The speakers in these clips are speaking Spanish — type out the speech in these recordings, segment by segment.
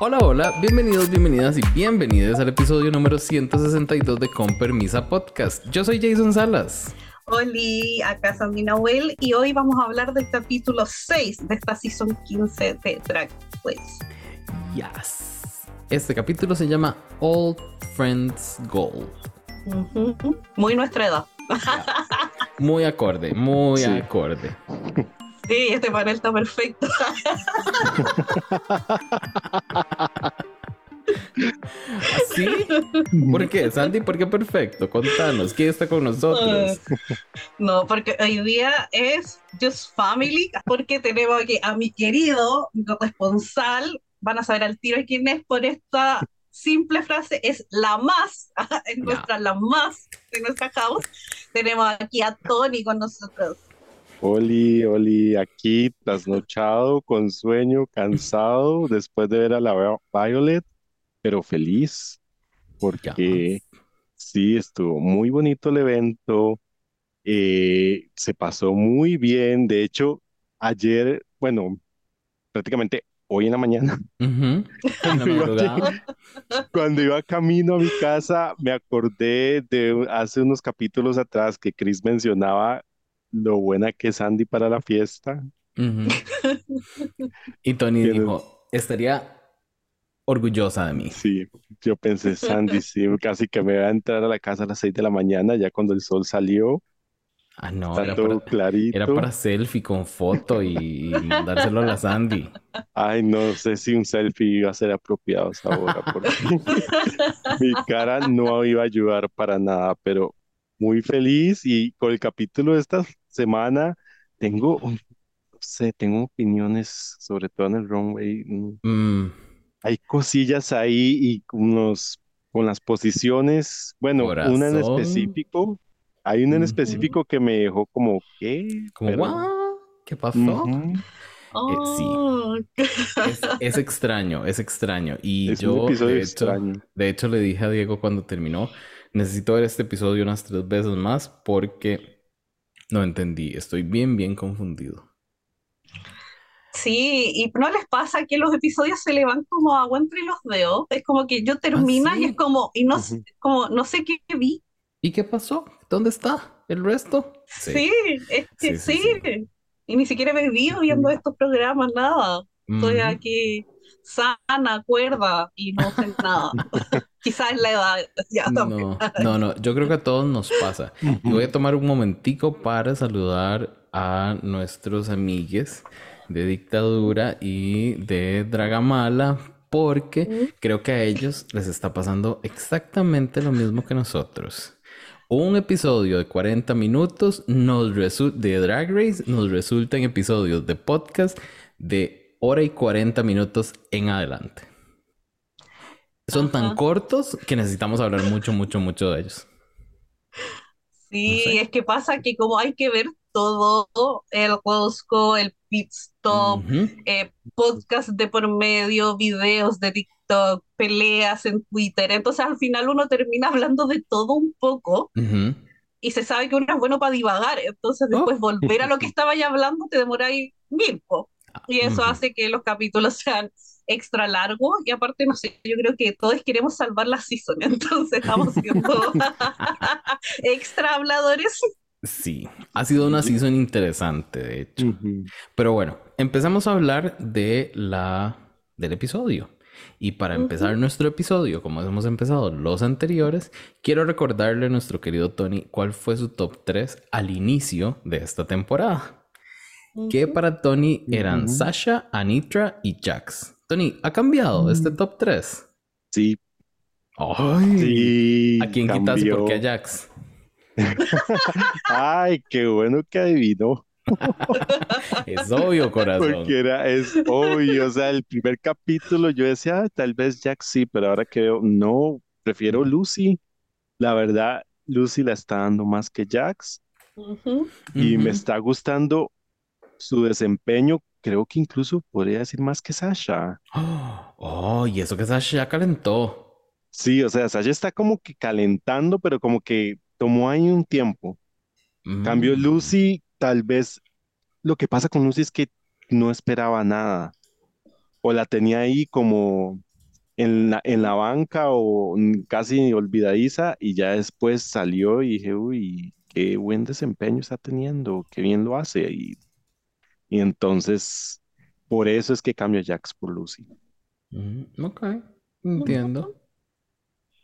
Hola, hola, bienvenidos, bienvenidas y bienvenidas al episodio número 162 de Con Permisa Podcast. Yo soy Jason Salas. Hola, acá Sandy Nahuel y hoy vamos a hablar del capítulo 6 de esta season 15 de Drag Quest. Yes. Este capítulo se llama Old Friends Gold. Muy nuestra edad. Muy acorde, muy Sí. acorde. Sí, este panel está perfecto. ¿Sí? ¿Por qué, Sandy? ¿Por qué perfecto? Contanos, ¿quién está con nosotros? No, porque hoy día es Just Family, porque tenemos aquí a mi querido mi corresponsal. Van a saber al tiro quién es por esta simple frase. Es la más, es nuestra la más de nuestra house. Tenemos aquí a Tony con nosotros. Oli, Oli, aquí trasnochado, con sueño, cansado, después de ver a la Vi- Violet, pero feliz, porque sí, estuvo muy bonito el evento, eh, se pasó muy bien, de hecho, ayer, bueno, prácticamente hoy en la mañana, la madrugada. cuando iba camino a mi casa, me acordé de hace unos capítulos atrás que Chris mencionaba lo buena que es Sandy para la fiesta. Ujú. Y Tony dijo, estaría orgullosa de mí. Sí, yo pensé, Sandy, sí, casi que me va a entrar a la casa a las 6 de la mañana, ya cuando el sol salió, Ah, no, está era todo para, clarito. era para selfie con foto y mandárselo a la Sandy. Ay, no sé si un selfie iba a ser apropiado a esa hora, porque mi cara no iba a ayudar para nada, pero muy feliz y con el capítulo de esta semana tengo, no sé, tengo opiniones, sobre todo en el runway. mm, Mm, Hay cosillas ahí y unos con las posiciones, bueno, una en específico, hay una en específico que me dejó como, ¿qué? como, Pero- "Guau, ¿Qué pasó? Ujú. Oh, Es, es extraño, es extraño. Y Es yo, un episodio de hecho, extraño. de hecho, le dije a Diego cuando terminó, necesito ver este episodio unas tres veces más porque no entendí. Estoy bien, bien confundido. Sí, y no les pasa que los episodios se le van como agua entre los dedos. Es como que yo termina y sí? es como, y no, sé- Ujú. como, no sé qué vi. ¿Y qué pasó? ¿Dónde está el resto? Sí, es que Sí, sí, sí. Y ni siquiera me vivo viendo estos programas, nada. Estoy Ujú. aquí sana, cuerda y no sé nada. Quizás la edad, ya. No, no, no, yo creo que a todos nos pasa. Y voy a tomar un momentico para saludar a nuestros amigues de Dictadura y de Dragamala, porque creo que a ellos les está pasando exactamente lo mismo que nosotros. Un episodio de 40 minutos nos de Drag Race nos resulta en episodios de podcast de hora y 40 minutos en adelante. Son tan cortos que necesitamos hablar mucho, mucho, mucho de ellos. Sí, No sé. es que pasa que como hay que ver todo, el Rosco, el pit stop, eh, podcast de por medio, videos de TikTok, peleas en Twitter. Entonces al final uno termina hablando de todo un poco Ujú. y se sabe que uno es bueno para divagar. Entonces después Oh. volver a lo que estaba ya hablando te demoráis mil, po. Y eso hace que los capítulos sean extra largos y aparte, no sé, yo creo que todos queremos salvar la season, entonces estamos siendo extra habladores. Sí, ha sido una season interesante, de hecho. Pero bueno, empezamos a hablar de la del episodio. Y para empezar nuestro episodio, como hemos empezado los anteriores, quiero recordarle a nuestro querido Tony cuál fue su top 3 al inicio de esta temporada. Que para Tony eran. Sasha, Anitra y Jax. Tony, ¿ha cambiado este top 3? Sí, ¡Ay! sí, ¿A quién quitas y por qué a cambió. Jax? Ay, qué bueno que adivinó, Es obvio, corazón. porque era, es obvio, o sea, el primer capítulo yo decía, "Ah, tal vez Jack sí, pero ahora que veo, no, prefiero Lucy. La verdad, Lucy la está dando más que Jax y me está gustando su desempeño, creo que incluso podría decir más que Sasha. Oh, y eso que Sasha ya calentó. Sí, o sea, Sasha está como que calentando, pero como que tomó ahí un tiempo. Cambio Mm. Lucy, tal vez lo que pasa con Lucy es que no esperaba nada. O la tenía ahí como en la, en la banca o casi olvidadiza y ya después salió y dije, uy, qué buen desempeño está teniendo, qué bien lo hace. Y, y entonces, por eso es que cambio a Jax por Lucy. Mm, ok, entiendo.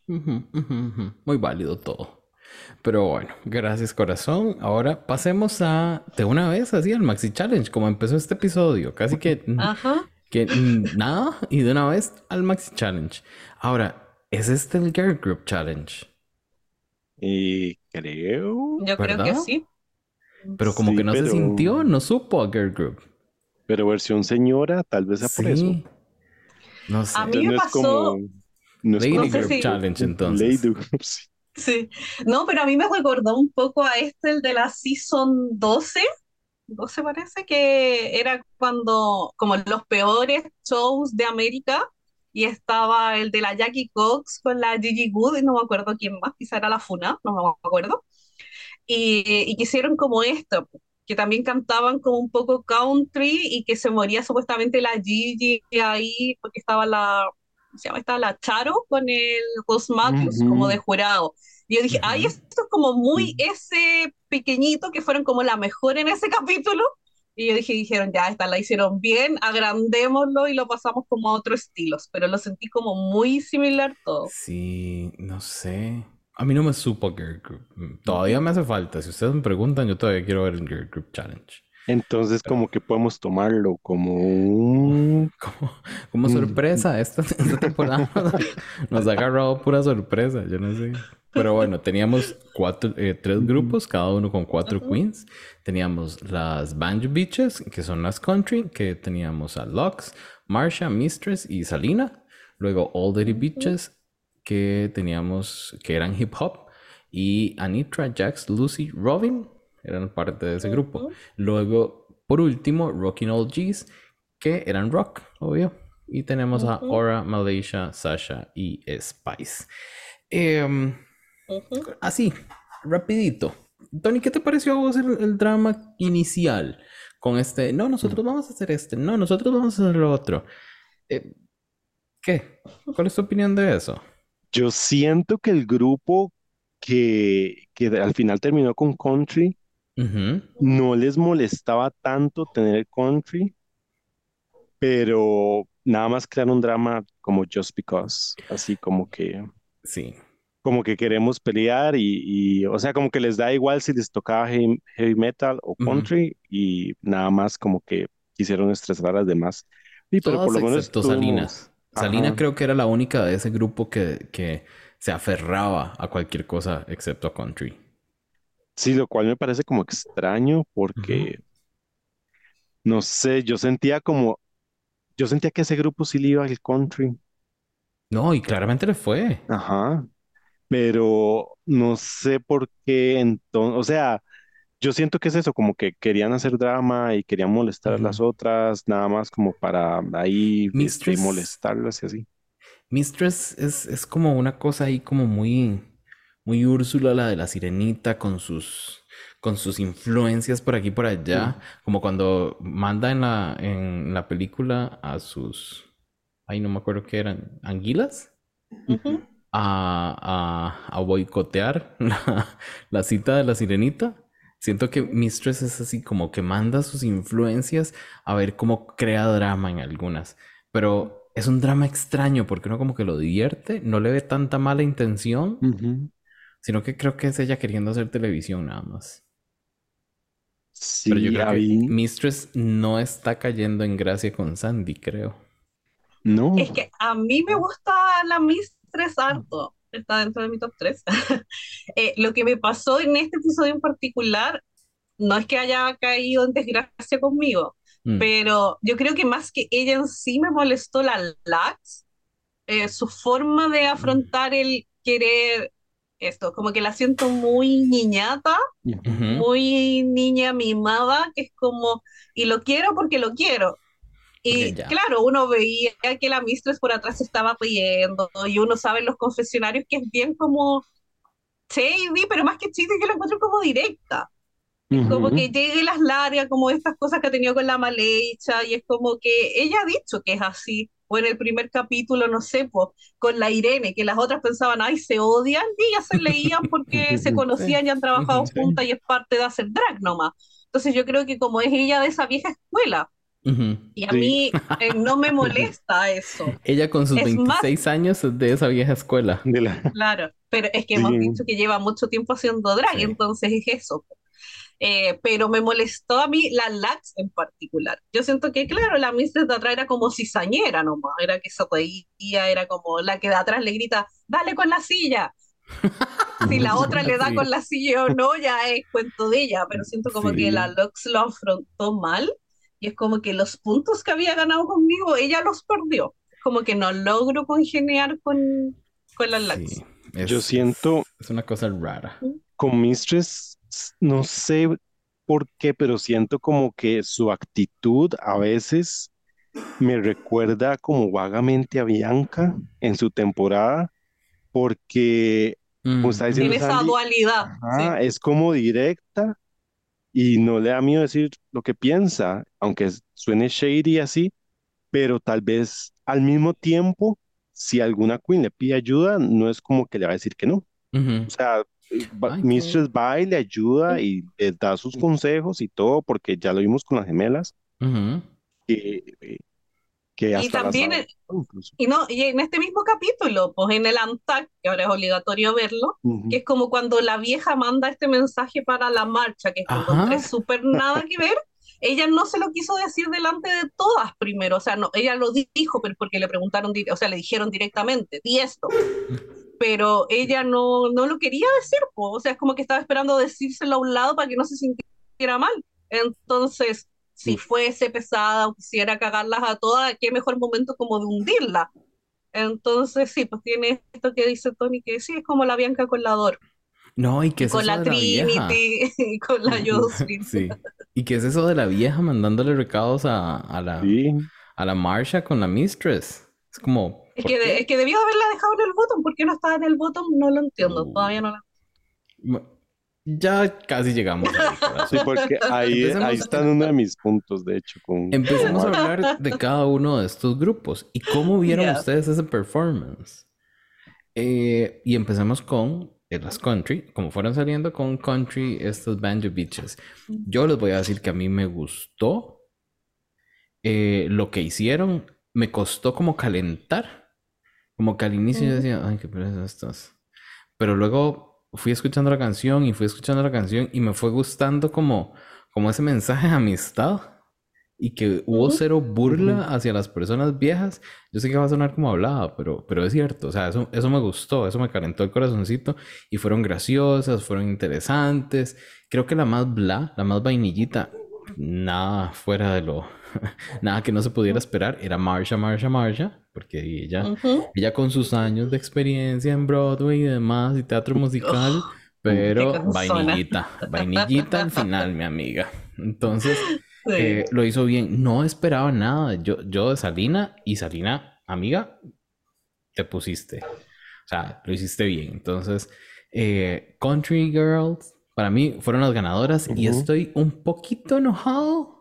Muy válido todo. Pero bueno, gracias corazón. Ahora pasemos a de una vez así al Maxi Challenge, como empezó este episodio. Casi que, mm, Ajá. que mm, nada, y de una vez al Maxi Challenge. Ahora, ¿es este el Girl Group Challenge? Y creo, Yo creo que sí. Pero como Sí, que no se pero- sintió, no supo a Girl Group. pero versión señora, tal vez sea por eso. Sí. No sé. A mí me no pasó- como, no Lady como No sé Group si- Challenge, Lady entonces. Group, sí. Sí. No, pero a mí me recordó un poco a este, el de la Season 12. 12 parece que era cuando, como los peores shows de América, y estaba el de la Jackie Cox con la Gigi Good, y no me acuerdo quién más, quizá era la Funa, no me acuerdo. Y, y que hicieron como esto, que también cantaban como un poco country y que se moría supuestamente la Gigi ahí, porque estaba la, ¿cómo se llama? Estaba la Charo con el Ross Matthews Ujú. como de jurado. Y yo dije, ay, esto es como muy ese pequeñito que fueron como la mejor en ese capítulo. Y yo dije, dijeron, ya, esta la hicieron bien, agrandémoslo y lo pasamos como a otros estilos. Pero lo sentí como muy similar todo. Sí, no sé. A mí no me supo Girl Group. Mm, Todavía me hace falta. Si ustedes me preguntan, yo todavía quiero ver el Girl Group Challenge. Entonces, como que podemos tomarlo como un... Como, como sorpresa, esta, esta temporada nos ha agarrado pura sorpresa, yo no sé. Pero bueno, teníamos cuatro, eh, tres grupos, cada uno con cuatro queens. Teníamos las Banjo Beaches, que son las country, que teníamos a Lux, Marsha, Mistress y Salina. Luego All Dirty Beaches, que teníamos, que eran hip hop. Y Anitra, Jax, Lucy, Robin eran parte de ese grupo. Luego, por último, Rockin' All G's, que eran rock, obvio. Y tenemos a. Aura, Malaysia, Sasha y Spice. Em, así, rapidito. Tony, ¿qué te pareció a vos el, el drama inicial? Con este, no, nosotros vamos a hacer este, no, nosotros vamos a hacer lo otro. Eh, ¿qué? ¿Cuál es tu opinión de eso? Yo siento que el grupo que, que al final terminó con country no les molestaba tanto tener country, pero nada más crear un drama como Just Because, así como que, Sí. como que queremos pelear y, y, o sea, como que les da igual si les tocaba heavy, heavy metal o country y nada más como que quisieron estresar a las demás. Sí, pero por Todas lo menos excepto. Tuvimos- Salina Ajá. creo que era la única de ese grupo que, que se aferraba a cualquier cosa excepto a country. Sí, lo cual me parece como extraño porque, no sé, yo sentía como, yo sentía que ese grupo sí le iba al country, No, y claramente le fue. ajá, pero no sé por qué entonces, o sea, yo siento que es eso, como que querían hacer drama y querían molestar a las otras, nada más como para ahí este, Mistress- molestarlas y así. Mistress es, es como una cosa ahí como muy, muy Úrsula, la de la sirenita, con sus, con sus influencias por aquí y por allá. Como cuando manda en la, en la película a sus, ay, no me acuerdo qué eran, anguilas, a, a, a boicotear la, la cita de la sirenita. Siento que Mistress es así como que manda sus influencias a ver cómo crea drama en algunas. Pero es un drama extraño porque uno como que lo divierte, no le ve tanta mala intención, sino que creo que es ella queriendo hacer televisión nada más. Sí, Pero yo creo que Mistress no está cayendo en gracia con Sandy, creo. no, Es que a mí me gusta la Mistress harto, está dentro de mi top 3. Eh, lo que me pasó en este episodio en particular, no es que haya caído en desgracia conmigo, Mm, pero yo creo que más que ella en sí me molestó la Lax, eh, su forma de afrontar el querer esto, como que la siento muy niñata, muy niña mimada, que es como, y lo quiero porque lo quiero. Y ya. claro, uno veía que la Mistress por atrás se estaba riendo, y uno sabe en los confesionarios que es bien como shady, pero más que shady yo lo encuentro como directa. Como Ujú. que llegue las largas, como estas cosas que ha tenido con la Maleicha, y es como que ella ha dicho que es así. o en el primer capítulo, no sé, pues, con la Irene, que las otras pensaban, ay, se odian, y ellas se leían porque se conocían y han trabajado juntas y es parte de hacer drag nomás. Entonces yo creo que como es ella de esa vieja escuela, y a mí eh, no me molesta eso. Ella con sus 26 años de esa vieja escuela. Claro, pero es que hemos dicho que lleva mucho tiempo haciendo drag, entonces es eso. Eh, pero me molestó a mí la Lax en particular. Yo siento que, claro, la Mistress de atrás era como cizañera nomás, era que se reía, era como la que de atrás le grita, dale con la silla. si la otra le da con la silla o no, ya es cuento de ella, pero siento como que la Lux lo afrontó mal y es como que los puntos que había ganado conmigo, ella los perdió. Como que no logro congeniar con, con la Lux. Yo siento... Es una cosa rara. Con Mistress no sé por qué, pero siento como que su actitud a veces me recuerda como vagamente a Bianca en su temporada, porque mm. tiene esa dualidad. Es como directa y no le da miedo decir lo que piensa, aunque suene shady así, pero tal vez al mismo tiempo, si alguna queen le pide ayuda, no es como que le va a decir que no. O sea, Mistress va y le ayuda y le da sus consejos y todo, porque ya lo vimos con las gemelas. Que, y también, y, no, y en este mismo capítulo, pues en el ANTAC, que ahora es obligatorio verlo, que es como cuando la vieja manda este mensaje para la marcha, que es súper nada que ver, ella no se lo quiso decir delante de todas primero, o sea, no, ella lo dijo, pero porque le preguntaron, o sea, le dijeron directamente, di esto. Pero ella no, no lo quería decir, o sea, es como que estaba esperando decírselo a un lado para que no se sintiera mal. Entonces, si fuese pesada o quisiera cagarlas a todas, qué mejor momento como de hundirla. Entonces, sí, pues tiene esto que dice Tony, que sí, es como la Bianca con la Dor. No, y que es con la Trinity y con la Jocelyn. sí. Y qué es eso de la vieja mandándole recados a, a la, a la Marsha con la Mistress. Es como, es que, es que, debió haberla dejado en el botón. ¿Por qué no estaba en el botón? No lo entiendo. Todavía no la. Ya casi llegamos. sí, porque ahí, ahí están uno de mis puntos, de hecho. Con... Empecemos a hablar de cada uno de estos grupos. ¿Y cómo vieron ustedes ese performance? Eh, y empecemos con las country, como fueron saliendo con country estos banjo beaches. Yo les voy a decir que a mí me gustó eh, lo que hicieron. Me costó como calentar como que al inicio yo decía, ay, qué pereza estas. Pero luego fui escuchando la canción y fui escuchando la canción y me fue gustando como, como ese mensaje de amistad y que hubo cero burla hacia las personas viejas. Yo sé que va a sonar como hablaba, pero, pero es cierto. O sea, eso, eso me gustó, eso me calentó el corazoncito y fueron graciosas, fueron interesantes. Creo que la más bla, la más vainillita, nada fuera de lo, nada que no se pudiera esperar, era Marsha, Marsha, Marsha porque ella, ella con sus años de experiencia en Broadway y demás, y teatro musical, pero vainillita, vainillita al final, mi amiga. Entonces, eh, lo hizo bien. No esperaba nada. Yo, yo de Salina y Salina, amiga, te pusiste. O sea, lo hiciste bien. Entonces, eh, Country Girls, para mí fueron las ganadoras y estoy un poquito enojado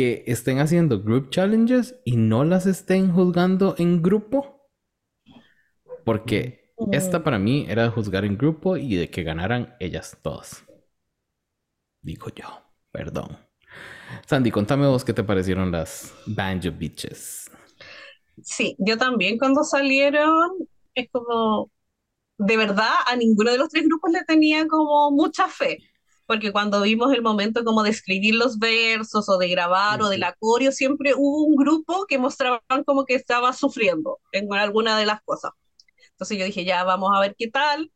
que estén haciendo group challenges y no las estén juzgando en grupo. Porque esta para mí era de juzgar en grupo y de que ganaran ellas todas. Digo yo, perdón. Sandy, contame vos qué te parecieron las Banjo Bitches. Sí, yo también cuando salieron es como, de verdad, a ninguno de los tres grupos le tenía como mucha fe porque cuando vimos el momento como de escribir los versos o de grabar o del acorio, siempre hubo un grupo que mostraban como que estaba sufriendo en alguna de las cosas. Entonces yo dije, ya vamos a ver qué tal.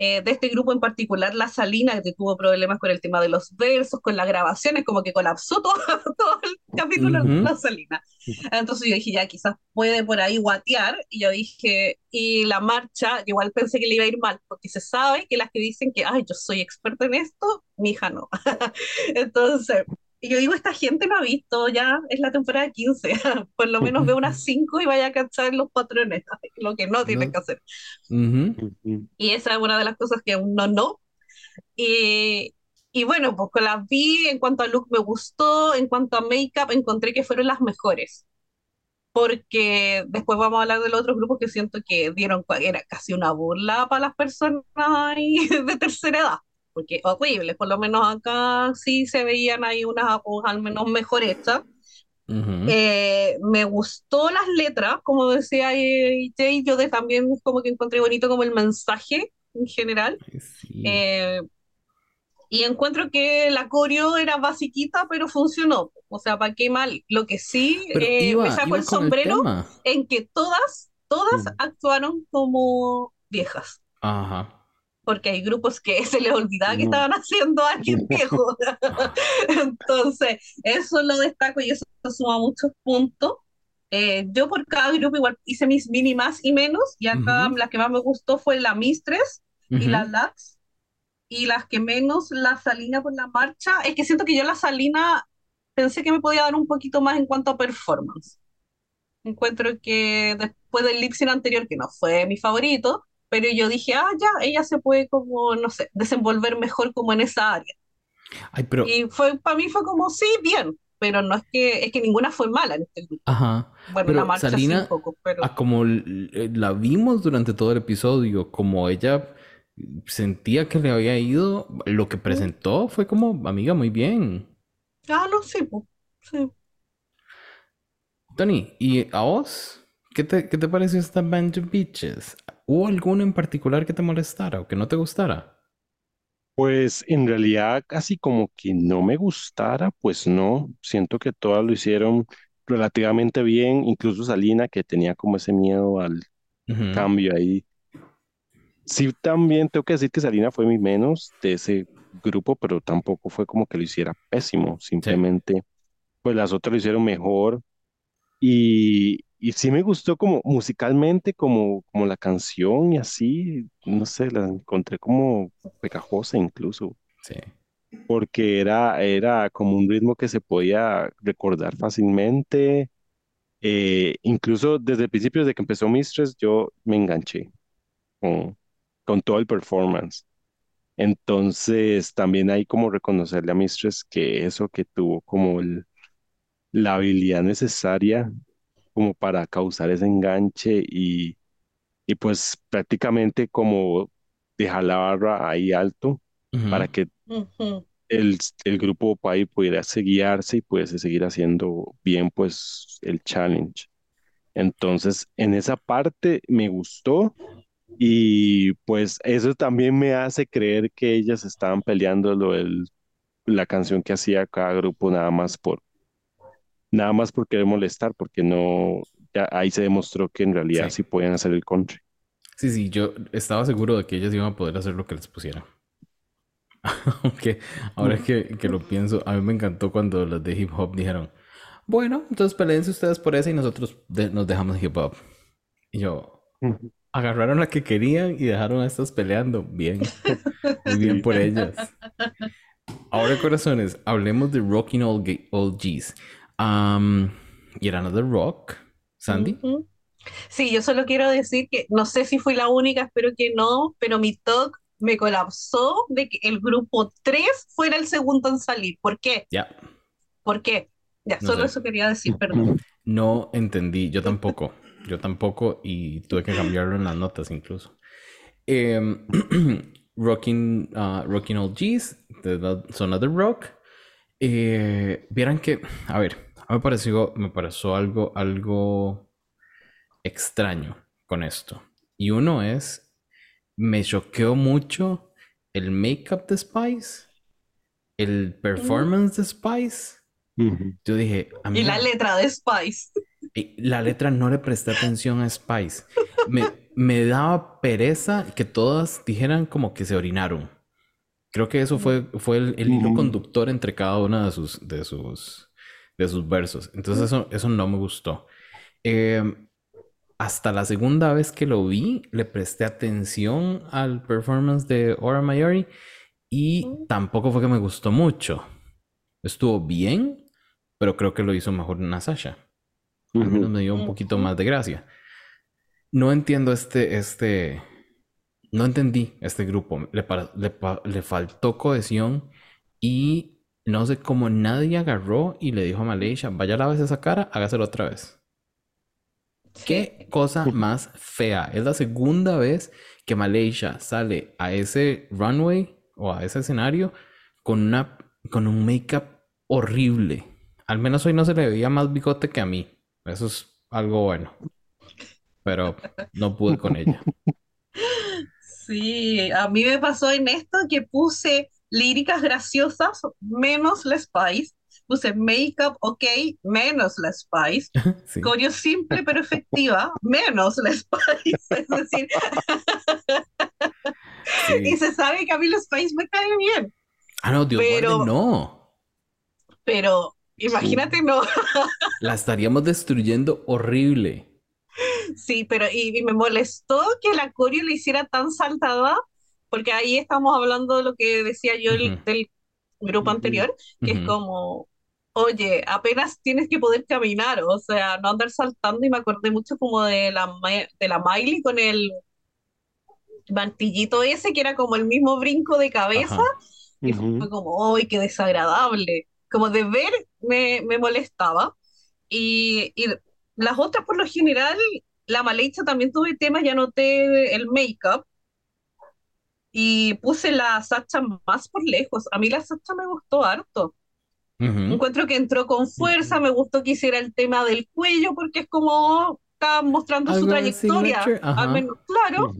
Eh, de este grupo en particular, La Salina, que tuvo problemas con el tema de los versos, con las grabaciones, como que colapsó todo, todo el capítulo de La Salina. Entonces yo dije, ya quizás puede por ahí guatear, y yo dije, y la marcha, igual pensé que le iba a ir mal, porque se sabe que las que dicen que, ay, yo soy experta en esto, mi hija no. Entonces, y yo digo, esta gente no ha visto, ya es la temporada 15, por lo menos ve unas 5 y vaya a cachar los patrones, lo que no tiene que hacer. Y esa es una de las cosas que uno no. Y, y bueno, pues con las vi, en cuanto a look me gustó, en cuanto a make-up encontré que fueron las mejores. porque después vamos a hablar de los otros grupos que siento que dieron, era casi una burla para las personas de tercera edad, porque horrible, por lo menos acá sí se veían ahí unas al menos mejor hechas. Eh, me gustó las letras, como decía eh, Jay, yo de, también como que encontré bonito como el mensaje en general. Eh, y encuentro que la coreo era basiquita, pero funcionó. O sea, ¿para qué mal? Lo que sí, me saco el sombrero en que todas, todas mm. actuaron como viejas. Ajá porque hay grupos que se les olvidaba que estaban haciendo a alguien viejo. Entonces, eso lo destaco y eso suma muchos puntos. Eh, yo por cada grupo igual hice mis mini más y menos, y acá la que más me gustó fue la Mistress y la Lats, y las que menos la Salina por la marcha. Es que siento que yo la Salina pensé que me podía dar un poquito más en cuanto a performance. Encuentro que después del lip anterior, que no fue mi favorito, pero yo dije, ah, ya, ella se puede como, no sé, desenvolver mejor como en esa área. Ay, pero... Y fue, para mí fue como, sí, bien, pero no es que, es que ninguna fue mala en este grupo. Ajá. Bueno, la marcha sí un poco, pero... como la vimos durante todo el episodio, como ella sentía que le había ido, lo que presentó fue como, amiga, muy bien. Ah, no, sí, sí. Tony, ¿y a vos? ¿Qué te, qué te pareció esta Band of Beaches? ¿Hubo alguno en particular que te molestara o que no te gustara? Pues en realidad casi como que no me gustara, pues no, siento que todas lo hicieron relativamente bien, incluso Salina que tenía como ese miedo al cambio ahí. Sí, también tengo que decir que Salina fue mi menos de ese grupo, pero tampoco fue como que lo hiciera pésimo, simplemente pues las otras lo hicieron mejor y, y sí me gustó como musicalmente, como, como la canción y así, no sé, la encontré como pegajosa incluso. Sí. Porque era, era como un ritmo que se podía recordar fácilmente. Eh, incluso desde el principio, desde que empezó Mistress, yo me enganché con, con todo el performance. Entonces, también hay como reconocerle a Mistress que eso que tuvo como el, la habilidad necesaria como para causar ese enganche y, y pues prácticamente como dejar la barra ahí alto para que el, el grupo ahí pudiera guiarse y pudiese seguir haciendo bien pues el challenge. Entonces, en esa parte me gustó y pues eso también me hace creer que ellas estaban peleando lo del, la canción que hacía cada grupo nada más por, nada más por querer molestar, porque no, ahí se demostró que en realidad sí, podían hacer el country. Sí, sí, yo estaba seguro de que ellos iban a poder hacer lo que les pusieran. Aunque ahora mm. que, que, lo pienso, a mí me encantó cuando los de hip hop dijeron, bueno, entonces peleense ustedes por eso y nosotros nos dejamos hip hop. Y yo, agarraron la que querían y dejaron a estas peleando. Bien, muy bien por ellas. Ahora, corazones, hablemos de Rocking All, All G's. Um, y era Another Rock, Sandy. Sí, yo solo quiero decir que no sé si fui la única, espero que no, pero mi talk me colapsó de que el grupo 3 fuera el segundo en salir. ¿Por qué? Ya. ¿Por qué? Ya, solo eso quería decir, perdón. No entendí, yo tampoco. Yo tampoco y tuve que cambiarlo en las notas incluso. Em, rocking, uh, rocking All G's, Son of the Rock. Eh, vieran que, a ver, me pareció, me pareció algo, algo extraño con esto. Y uno es, me choqueó mucho el make-up de Spice, el performance de Spice. Yo dije, y la letra de Spice. La letra no le presté atención a Spice. Me, me daba pereza que todas dijeran como que se orinaron. Creo que eso fue, fue el, hilo conductor entre cada una de sus, de sus de sus versos. Entonces eso, eso no me gustó. Em, hasta la segunda vez que lo vi, le presté atención al performance de Ora Mayori y tampoco fue que me gustó mucho. Estuvo bien, pero creo que lo hizo mejor una Sasha. Al menos me dio un poquito más de gracia. No entiendo este, este, no entendí este grupo. Le, le, le faltó cohesión y no sé cómo nadie agarró y le dijo a Malaysia, vaya a lavarse esa cara, hágaselo otra vez. Qué cosa más fea. Es la segunda vez que Malaysia sale a ese runway o a ese escenario con una con un make-up horrible. Al menos hoy no se le veía más bigote que a mí. Eso es algo bueno. Pero no pude con ella. Sí, a mí me pasó en esto que puse líricas graciosas menos la Spice. Puse make-up ok menos la Spice. Sí. Coreo simple pero efectiva menos la Spice. Es decir, y se sabe que a mí la Spice me cae bien. Ah, no, Dios Pero- guarde, no. Pero imagínate, no. La estaríamos destruyendo horrible. Sí, pero y, y me molestó que la coreo le hiciera tan saltada, porque ahí estamos hablando de lo que decía yo el- Ujú. del grupo anterior, que es como, oye, apenas tienes que poder caminar, o sea, no andar saltando, y me acordé mucho como de la, de la Miley con el mantillito ese, que era como el mismo brinco de cabeza, Ajá. y fue como, ¡ay, qué desagradable! Como de ver me, me molestaba. Y, y las otras, por lo general, la Maleicha también tuve temas, ya noté el make-up. Y puse la Sacha más por lejos. A mí la Sacha me gustó harto. Ujú. Encuentro que entró con fuerza, me gustó que hiciera el tema del cuello, porque es como está mostrando su de trayectoria, al menos, claro.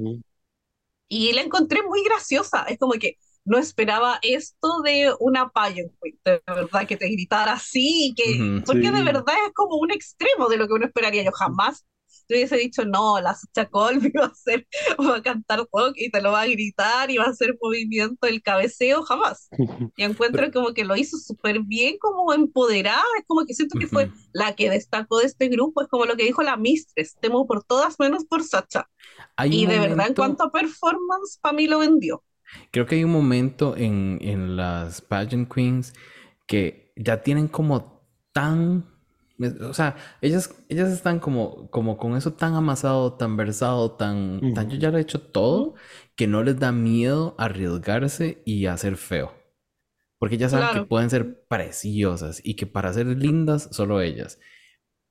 Y la encontré muy graciosa. Es como que no esperaba esto de una queen, de verdad, que te gritara así, que, porque de Sí. verdad es como un extremo de lo que uno esperaría. Yo jamás te hubiese dicho, no, la Sacha Colby va a hacer, va a cantar rock y te lo va a gritar y va a hacer movimiento del cabeceo, jamás. Y encuentro como que lo hizo súper bien, como empoderada, es como que siento que fue la que destacó de este grupo, es como lo que dijo la Mistress, temo por todas menos por Sacha. Hay Y de verdad, en momento- cuanto a performance, para mí lo vendió. Creo que hay un momento en, en las pageant queens que ya tienen como tan, o sea, ellas, ellas están como, como con eso tan amasado, tan versado, tan, tan yo ya lo he hecho todo, que no les da miedo arriesgarse y hacer feo. Porque ya saben que pueden ser preciosas y que para ser lindas, solo ellas.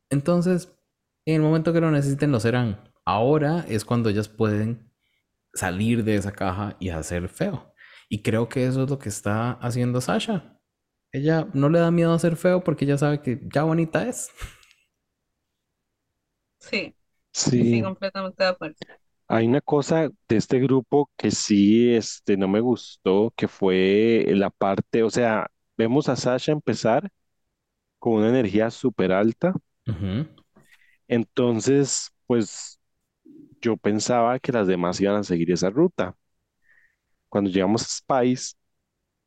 Entonces, en el momento que lo necesiten, lo serán. Ahora es cuando ellas pueden salir de esa caja y hacer feo. Y creo que eso es lo que está haciendo Sasha. Ella no le da miedo a hacer feo porque ella sabe que ya bonita es. Sí, sí, Sí, completamente de acuerdo. hay una cosa de este grupo que sí, este, no me gustó, que fue la parte, o sea, vemos a Sasha empezar con una energía súper alta, entonces, pues yo pensaba que las demás iban a seguir esa ruta. Cuando llegamos a Spice,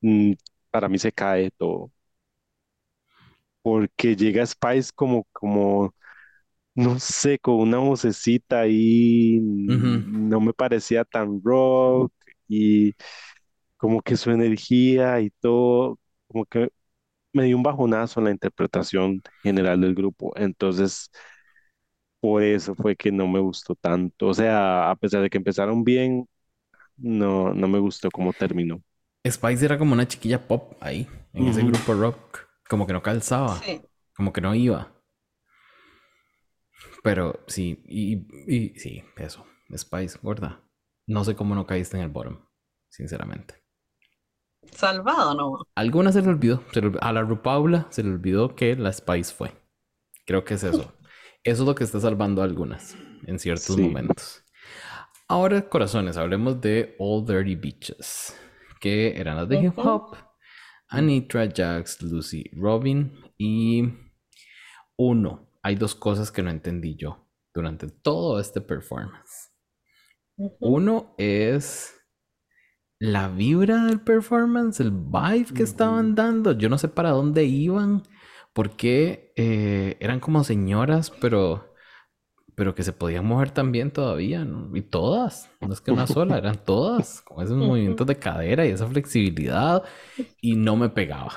mm, para mí se cae todo, porque llega Spice como, como, no sé, con una vocecita ahí, no me parecía tan rock y como que su energía y todo, como que me dio un bajonazo en la interpretación general del grupo. Entonces, por eso fue que no me gustó tanto. O sea, a pesar de que empezaron bien, no, no me gustó cómo terminó. Spice era como una chiquilla pop ahí, en ese grupo rock. Como que no calzaba, Sí, como que no iba. Pero sí, y, y sí, eso. Spice, gorda. No sé cómo no caíste en el bottom, sinceramente. salvado, ¿no? Alguna se le olvidó. se le olvidó- a la Rupaula se le olvidó que la Spice fue. Creo que es eso. Eso es lo que está salvando a algunas en ciertos Sí. momentos. Ahora, corazones, hablemos de All Dirty Beaches, que eran las de hip hop. Anitra, Jax, Lucy, Robin y uno. Hay dos cosas que no entendí yo durante todo este performance. Uno es la vibra del performance, el vibe que estaban dando. Yo no sé para dónde iban, porque eh, eran como señoras, pero, pero que se podían mover también todavía, ¿no? Y todas, no es que una sola, eran todas, con esos movimientos de cadera y esa flexibilidad, y no me pegaba.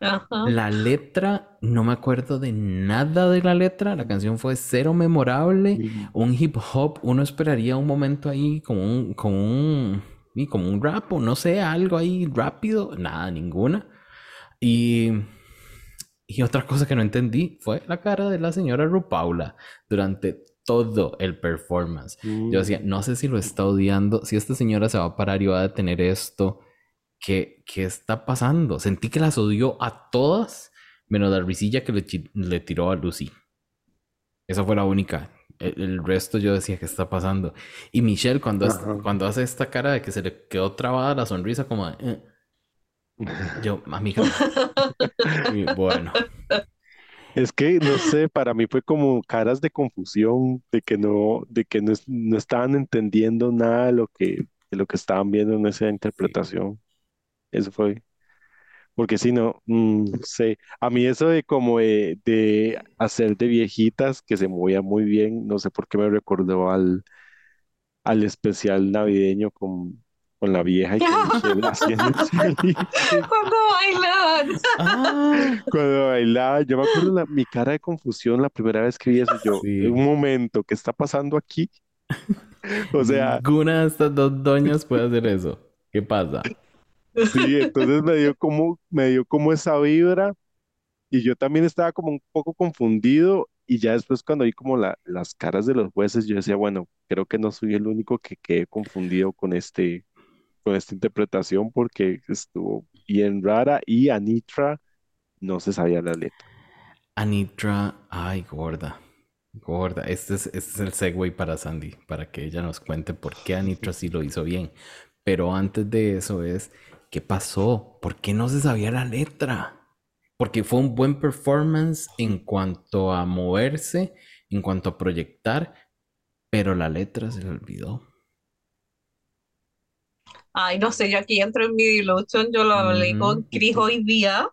Ajá. La letra, no me acuerdo de nada de la letra, la canción fue cero memorable un hip hop, uno esperaría un momento ahí como un, como un, y como un rap o no sé, algo ahí rápido, nada, ninguna. Y Y otra cosa que no entendí fue la cara de la señora Rupaula durante todo el performance. Yo Mm. decía, no sé si lo está odiando, si esta señora se va a parar y va a detener esto. ¿Qué, qué está pasando? Sentí que las odió a todas, menos la risilla que le, le tiró a Lucy. Esa fue la única. El, el resto yo decía, ¿qué está pasando? Y Michelle, cuando, hace- cuando hace esta cara de que se le quedó trabada la sonrisa, como de, "Eh". Yo. Y bueno, Es que, no sé, para mí fue como caras de confusión, de que no, de que no, no estaban entendiendo nada de lo que, lo que estaban viendo en esa interpretación. Eso fue. Porque si no, mm, no sé, a mí eso de como de, de hacer de viejitas que se movía muy bien, no sé por qué me recordó al, al especial navideño con, con la vieja y con haciendo. Cuando bailan. ah, Cuando bailaba, yo me acuerdo la- mi cara de confusión la primera vez que vi eso, yo, Sí. un momento, ¿qué está pasando aquí? O sea, ninguna de estas dos doñas puede hacer eso. ¿Qué pasa? sí, entonces me dio como, me dio como esa vibra y yo también estaba como un poco confundido y ya después cuando vi como la, las caras de los jueces, yo decía, bueno, creo que no soy el único que quedé confundido con este, con esta interpretación porque estuvo bien rara y Anitra no se sabía la letra. Anitra, ay, gorda. Gorda. Este es, este es el segue para Sandy, para que ella nos cuente por qué Anitra sí lo hizo bien. Pero antes de eso es, ¿qué pasó? ¿Por qué no se sabía la letra? Porque fue un buen performance en cuanto a moverse, en cuanto a proyectar, pero la letra se le olvidó. Ay, no sé, yo aquí entro en mi delusion, yo lo hablé con Ujú, Chris hoy día,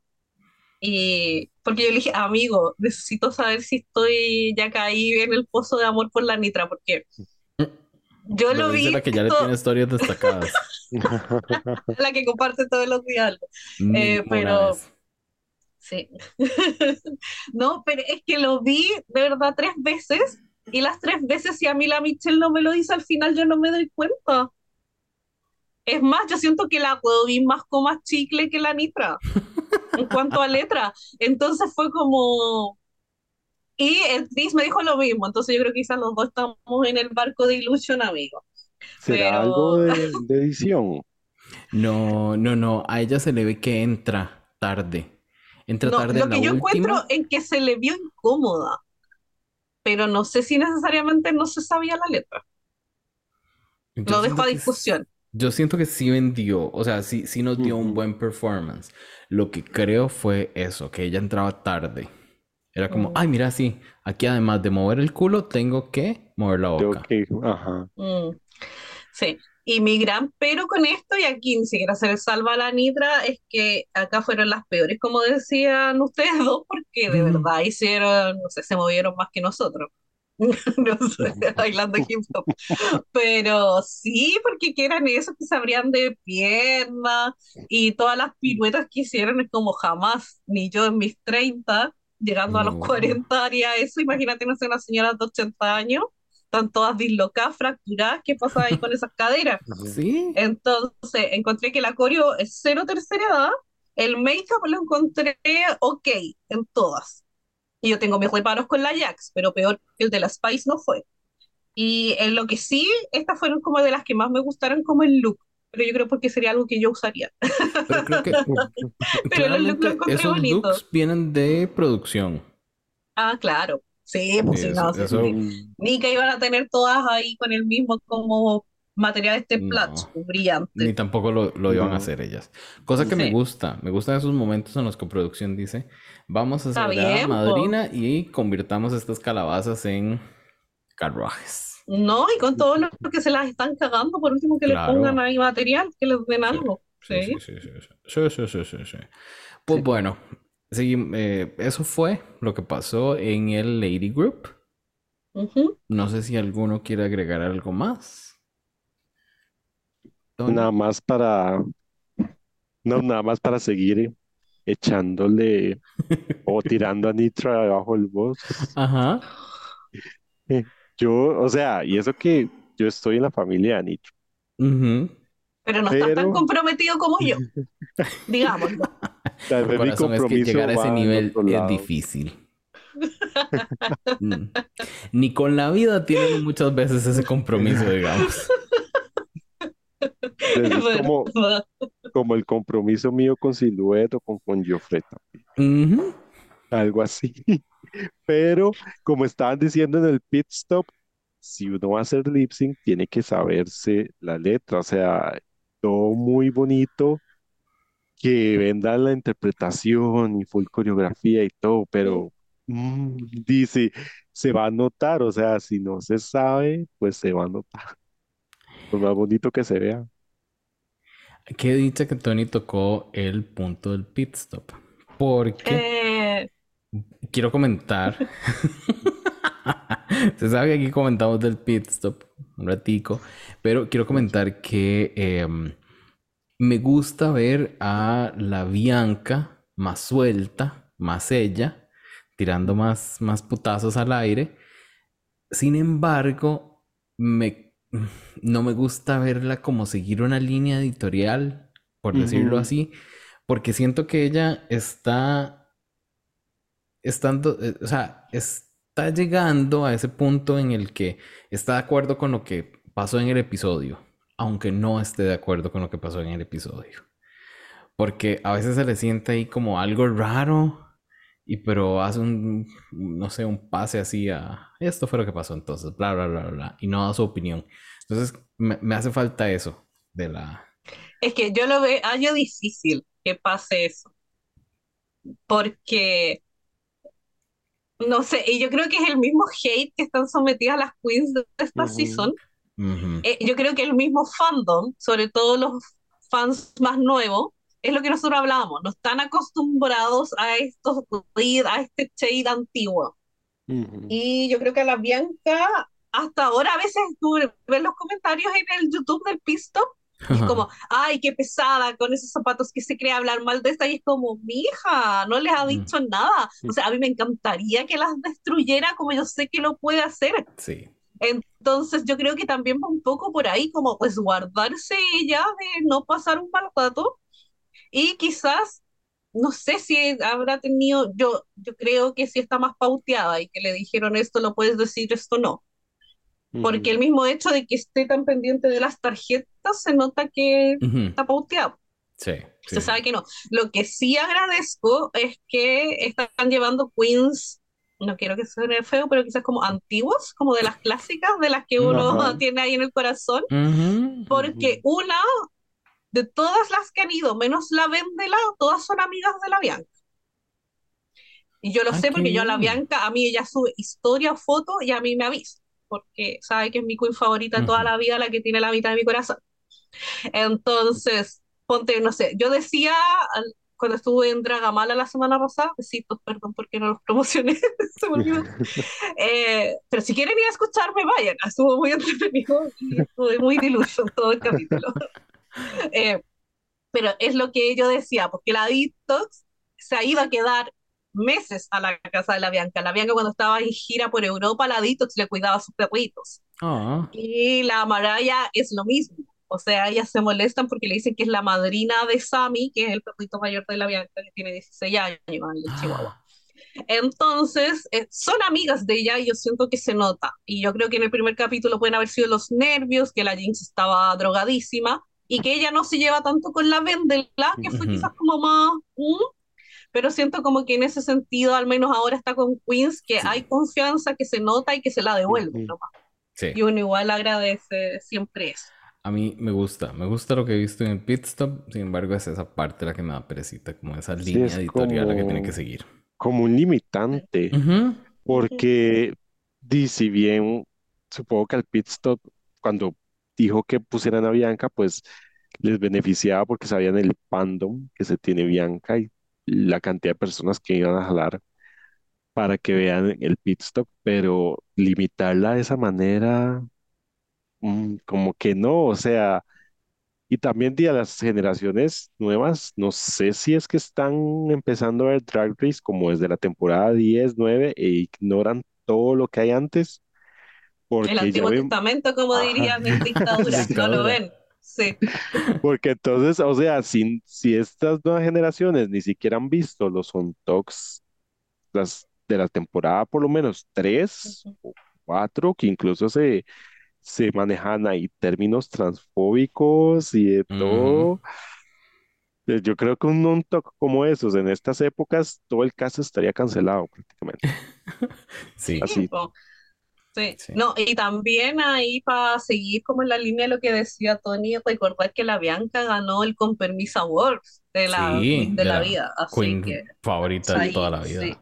y porque yo le dije, amigo, necesito saber si estoy ya caí en el pozo de amor por la Nitra, porque yo Lo vi, la que ya le tiene historias destacadas. la que comparte todos los días. Eh, pero- vez. Sí. No, pero es que lo vi de verdad tres veces y las tres veces si a mí la Michelle no me lo dice al final yo no me doy cuenta. Es más, yo siento que la vi más con más chicle que la Nitra en cuanto a letra. Entonces fue como... Y el Chris me dijo lo mismo, entonces yo creo que quizás los dos estamos en el barco de Illusion, amigo. ¿Será Pero- algo de, de edición? No, no, no. A ella se le ve que entra tarde. Entra No, tarde lo en que la yo última. encuentro en que se le vio incómoda, pero no sé si necesariamente no se sabía la letra. Yo Lo dejo a discusión. Yo siento que sí vendió, o sea, sí, sí nos dio un Ujú. buen performance. Lo que creo fue eso, que ella entraba tarde. Era como, Mm. ay, mira, sí, aquí además de mover el culo, tengo que mover la boca. que, ajá. Mm, Sí, y mi gran pero con esto, y aquí ni siquiera se le salva a la Nitra, es que acá fueron las peores, como decían ustedes dos, porque de Mm. verdad hicieron, no sé, se movieron más que nosotros. No sé, bailando hip hop. Pero sí, porque que eran esos que se abrían de piernas y todas las piruetas que hicieron es como jamás, ni yo en mis 30, llegando a los No. 40 haría eso. Imagínate, no sé, una señora de 80 años, están todas dislocadas, fracturadas, ¿qué pasa ahí con esas caderas? Sí, Entonces, encontré que la coreo es cero tercera edad, el make-up lo encontré ok en todas. Y yo tengo mis reparos con la Jax, pero peor que el de la Spice no fue. Y en lo que sí, estas fueron como de las que más me gustaron como el look, pero yo creo porque sería algo que yo usaría. pero creo que Pero el look lo claramente encontré esos bonito. looks vienen de producción. Ah, claro. Sí, pues Sí, no, sí, eso- sí. Ni que iban a tener todas ahí con el mismo como material este No. platch, brillante. Ni tampoco lo, lo iban a No. hacer ellas. Cosa que me Sí. gusta. Me gustan esos momentos en los que producción dice, vamos a Está celebrar a bien, po. madrina y convirtamos estas calabazas en carruajes. No, y con todo lo que se las están cagando, por último que Claro. le pongan ahí material, que les den algo. Sí, Sí. sí, sí, sí, sí. Sí, sí, sí, sí, sí. Pues Sí. bueno, eh, eso fue lo que pasó en el Lady Group. Ujú. No sé si alguno quiere agregar algo más. Nada más para, no, nada más para seguir echándole o tirando a Nitra debajo del bus. Ajá. Yo, o sea, y eso que yo estoy en la familia de Nitra. Ujú. Pero no estás tan comprometido como yo, digámoslo. Tal vez mi Corazón, es que compromiso llegar a ese nivel es difícil. Mm. Ni con la vida tienen muchas veces ese compromiso, digamos. Es como, ¿Verdad? como el compromiso mío con Silhouette o con, con Joffre también, Ujú. algo así. Pero como estaban diciendo en el pit stop, si uno va a hacer lip sync, tiene que saberse la letra, o sea, todo muy bonito, que vendan la interpretación y full coreografía y todo, pero mm, dice, se va a notar, o sea, si no se sabe, pues se va a notar, por más bonito que se vea. Qué dicha que Tony tocó el punto del pit stop. Porque Eh, quiero comentar. Se sabe que aquí comentamos del pit stop un ratico, pero quiero comentar que em, me gusta ver a la Bianca más suelta, más ella, tirando más, más putazos al aire. Sin embargo, me, no me gusta verla como seguir una línea editorial, por decirlo así, porque siento que ella está estando, eh, o sea, está llegando a ese punto en el que está de acuerdo con lo que pasó en el episodio, aunque no esté de acuerdo con lo que pasó en el episodio. Porque a veces se le siente ahí como algo raro, y pero hace un, no sé, un pase así a esto fue lo que pasó entonces, bla, bla, bla, bla, y no da su opinión. Entonces, me, me hace falta eso de la... es que yo lo veo hallo difícil que pase eso, porque no sé, y yo creo que es el mismo hate que están sometidas las queens de esta Ujú. season. Ujú. Eh, yo creo que el mismo fandom, sobre todo los fans más nuevos, es lo que nosotros hablábamos, no están acostumbrados a estos a este shade antiguo. Ujú. Y yo creo que a la Bianca, hasta ahora a veces tú ves los comentarios en el YouTube del Pisto, y es como, ay, qué pesada con esos zapatos que se cree hablar mal de esta, y es como, mija, no les ha Mm. dicho nada. O sea, a mí me encantaría que las destruyera como yo sé que lo puede hacer. Sí. Entonces yo creo que también va un poco por ahí, como pues guardarse ella de no pasar un mal rato y quizás, no sé si habrá tenido, yo, yo creo que sí está más pauteada y que le dijeron esto lo puedes decir, esto no. Porque el mismo hecho de que esté tan pendiente de las tarjetas se nota que Ujú. está pauteado. Sí, Se sí. sabe que no. Lo que sí agradezco es que están llevando queens, no quiero que suene feo, pero quizás como antiguos, como de las clásicas, de las que uno Ajá. tiene ahí en el corazón, Ujú. porque una de todas las que han ido, menos la Vendela, todas son amigas de la Bianca. Y yo lo Ah, sé porque yo a la. Bianca, a mí ella sube historia o foto y a mí me avisa, porque sabe que es mi queen favorita de toda Ujú. la vida, la que tiene la mitad de mi corazón. Entonces, ponte, no sé, yo decía cuando estuve en Dragamala la semana pasada, besitos, perdón porque no los promocioné, se me olvidó. Eh, pero si quieren ir a escucharme, vayan, estuvo muy entretenido y estuve muy delusion todo el capítulo. Eh, pero es lo que yo decía, porque la Detox se ha ido a quedar meses a la casa de la Bianca. La Bianca cuando estaba en gira por Europa, la Detox le cuidaba a sus perritos. Ah, Y la Maraya es lo mismo. O sea, ellas se molestan porque le dicen que es la madrina de Sammy, que es el perrito mayor de la Bianca, que tiene 16 años, el Chihuahua. Entonces, eh, son amigas de ella y yo siento que se nota. Y yo creo que en el primer capítulo pueden haber sido los nervios, que la Jinx estaba drogadísima y que ella no se lleva tanto con la Vendela, que fue Ujú. quizás como más... ¿mm? Pero siento como que en ese sentido, al menos ahora está con Queens, que Sí. hay confianza, que se nota y que se la devuelve nomás. sí. Y uno igual agradece siempre eso. A mí me gusta, me gusta lo que he visto en el pit stop, sin embargo es esa parte la que me da perecita, como esa Sí, línea es editorial la que como- tiene que seguir. Como un limitante. Ujú. Porque, di, si bien supongo que al pit stop, cuando dijo que pusieran a Bianca, pues les beneficiaba porque sabían el fandom que se tiene Bianca y la cantidad de personas que iban a jalar para que vean el pit stop, pero limitarla de esa manera, mm, como que no, o sea, y también a las generaciones nuevas, no sé si es que están empezando a ver Drag Race como desde la temporada 10, 9 e ignoran todo lo que hay antes, porque ya Antiguo ven, Testamento, como dirían en dictadura, no lo ven. Sí. Porque entonces, o sea, si, si estas nuevas generaciones ni siquiera han visto los on talks las, de la temporada, por lo menos tres o cuatro, que incluso se, se manejan ahí términos transfóbicos y de todo. Eh, Yo creo que un on talk como esos en estas épocas, todo el caso estaría cancelado prácticamente. Sí. Así. Sí. Sí. No, y también ahí para seguir como en la línea de lo que decía Tony, recordar que la Bianca ganó el Con Permiso Awards de la, Sí, de de la la vida. Así Queen que favorita de ahí, toda la vida. sí.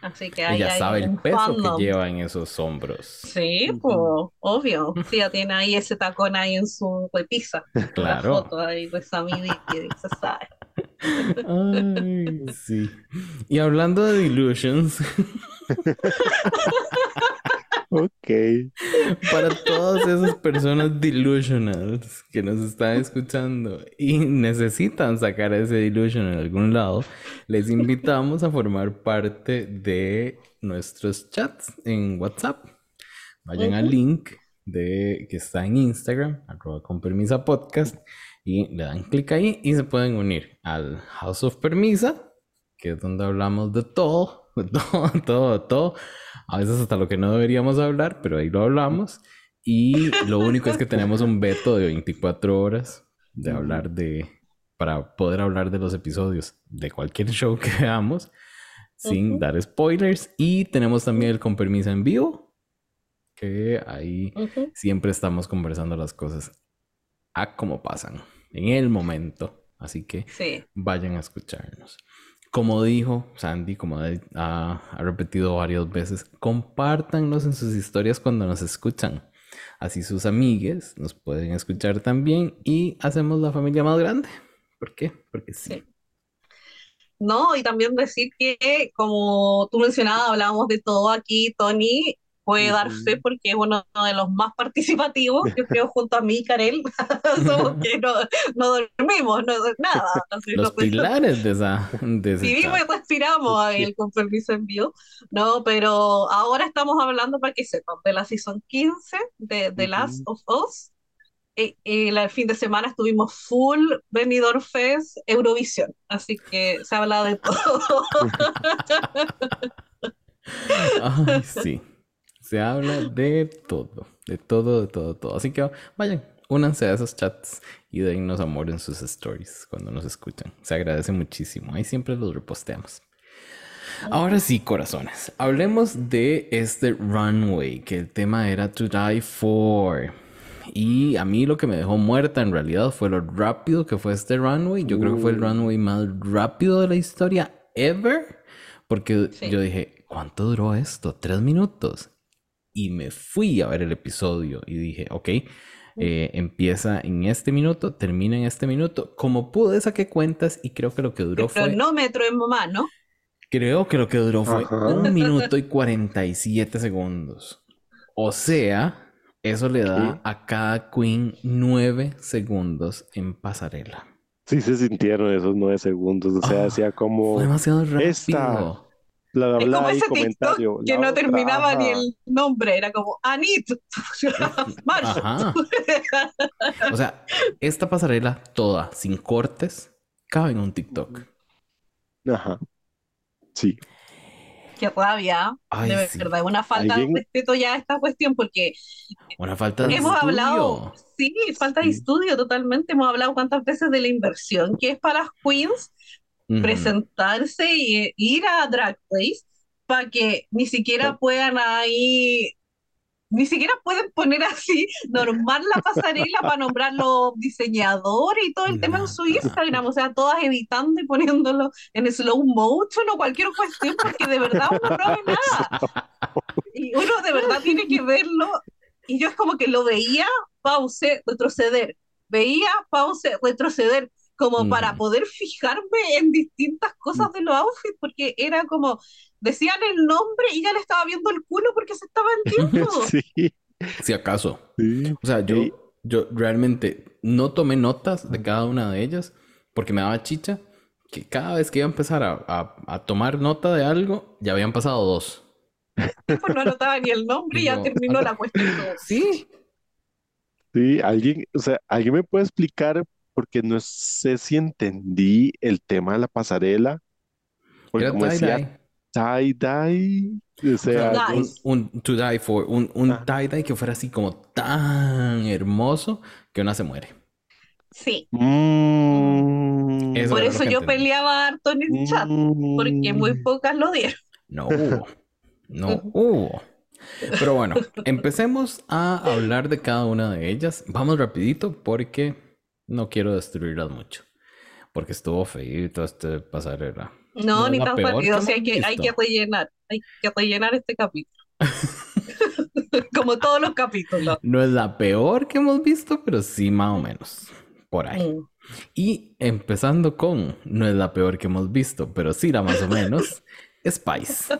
Así que ahí Ella hay sabe el peso fandom. que lleva en esos hombros. Sí, pues, obvio. Sí, ya tiene ahí ese tacón ahí en su repisa. La Claro. foto ahí de se sabe. Ay, sí. Y hablando de delusions, Ok. para todas esas personas delusionals que nos están escuchando y necesitan sacar ese delusion en algún lado, les invitamos a formar parte de nuestros chats en WhatsApp. Vayan al link de, que está en Instagram, arroba con permisa podcast, y le dan clic ahí y se pueden unir al House of Permisa, que es donde hablamos de todo, de todo, todo, todo. A veces hasta lo que no deberíamos hablar, pero ahí lo hablamos. Y lo único es que tenemos un veto de 24 horas de hablar de, para poder hablar de los episodios de cualquier show que veamos sin Ujú. dar spoilers. Y tenemos también el con permiso en vivo, que ahí Ujú. siempre estamos conversando las cosas a como pasan, en el momento. Así que Sí. vayan a escucharnos. Como dijo Sandy, como ha, repetido varias veces, compártanlos en sus historias cuando nos escuchan. Así sus amigues nos pueden escuchar también y hacemos la familia más grande. ¿Por qué? Porque. Sí. No, y también decir que, como tú mencionabas, hablábamos de todo aquí, Tony puede dar fe porque es uno de los más participativos, yo creo, junto a mí y Karel, somos que no, no dormimos, no nada. así, Los no- pilares de esa... De ese Vivimos y respiramos ahí el con permiso envío, ¿no? Pero ahora estamos hablando para que sepan de la season 15 de The Last of Us. Y la- el fin de semana estuvimos full Benidorm Fest Eurovisión, así que se habla de todo. Ay, sí. Se habla de todo, de todo, de todo, todo. Así que vayan, únanse a esos chats y dennos amor en sus stories cuando nos escuchan. Se agradece muchísimo. Ahí siempre los reposteamos. Ahora sí, corazones. Hablemos de este runway, que el tema era To Die For. Y a mí lo que me dejó muerta en realidad fue lo rápido que fue este runway. Yo creo que fue el Uh. runway más rápido de la historia ever. Porque Sí. yo dije, ¿cuánto duró esto? ¿Tres minutos? Y me fui a ver el episodio y dije, ok, eh, empieza en este minuto, termina en este minuto. Como pude, saqué cuentas y creo que lo que duró El fue... cronómetro en mamá, ¿no? Creo que lo que duró fue Ajá. un minuto y 47 segundos. O sea, eso le da a cada queen 9 segundos en pasarela. Sí se sintieron esos nueve segundos, o sea, Ah, hacía como Fue demasiado rápido. esta- bla bla Es bla como y ese TikTok que no otra, terminaba ni ajá. el nombre, era como Anit. O sea, esta pasarela toda, sin cortes, cabe en un TikTok. Ajá. Sí. Qué rabia, Ay, de sí. verdad, una falta Alguien- de respeto ya a esta cuestión, porque Una falta de hemos estudio. hablado, sí, falta de Sí. estudio totalmente, hemos hablado cuántas veces de la inversión que es para las queens Presentarse y ir a Drag Race para que ni siquiera Sí. puedan ahí, ni siquiera pueden poner así normal la pasarela para nombrar los diseñadores y todo el tema en su. Instagram, o sea, todas editando y poniéndolo en slow motion o cualquier cuestión, porque de verdad uno no ve nada. Y uno de verdad tiene que verlo. Y yo es como que lo veía, pause, retroceder. Veía, pause, retroceder. Como para Ujú. poder fijarme en distintas cosas de los outfits, porque era como, decían el nombre y ya le estaba viendo el culo porque se estaba vendiendo. Sí. Si acaso. Sí. O sea, yo, yo realmente no tomé notas de cada una de ellas porque me daba chicha que cada vez que iba a empezar a, a- a tomar nota de algo, ya habían pasado dos. Pues no anotaba ni el nombre y ya No. terminó la cuestión. Sí. Sí, alguien, o sea, alguien me puede explicar porque no sé si entendí el tema de la pasarela, porque Era como decía tie-dye. tie-dye, o sea, un, un to die for, un, un Ah. tie-dye que fuera así como tan hermoso que una se muere. Sí. mm, Eso Por era lo eso que yo entendí. peleaba harto en el chat, porque muy mm, pocas lo dieron. No hubo. No hubo. Pero bueno, empecemos a hablar de cada una de ellas. Vamos rapidito porque no quiero destruirlas mucho. Porque estuvo feito este pasarela. No, No ni tan rápido. sea, hay que, hay que rellenar. Hay que rellenar este capítulo. Como todos los capítulos. No es la peor que hemos visto, pero sí más o menos. Por ahí. Mm. Y empezando con, no es la peor que hemos visto, pero sí la más o menos, Spice.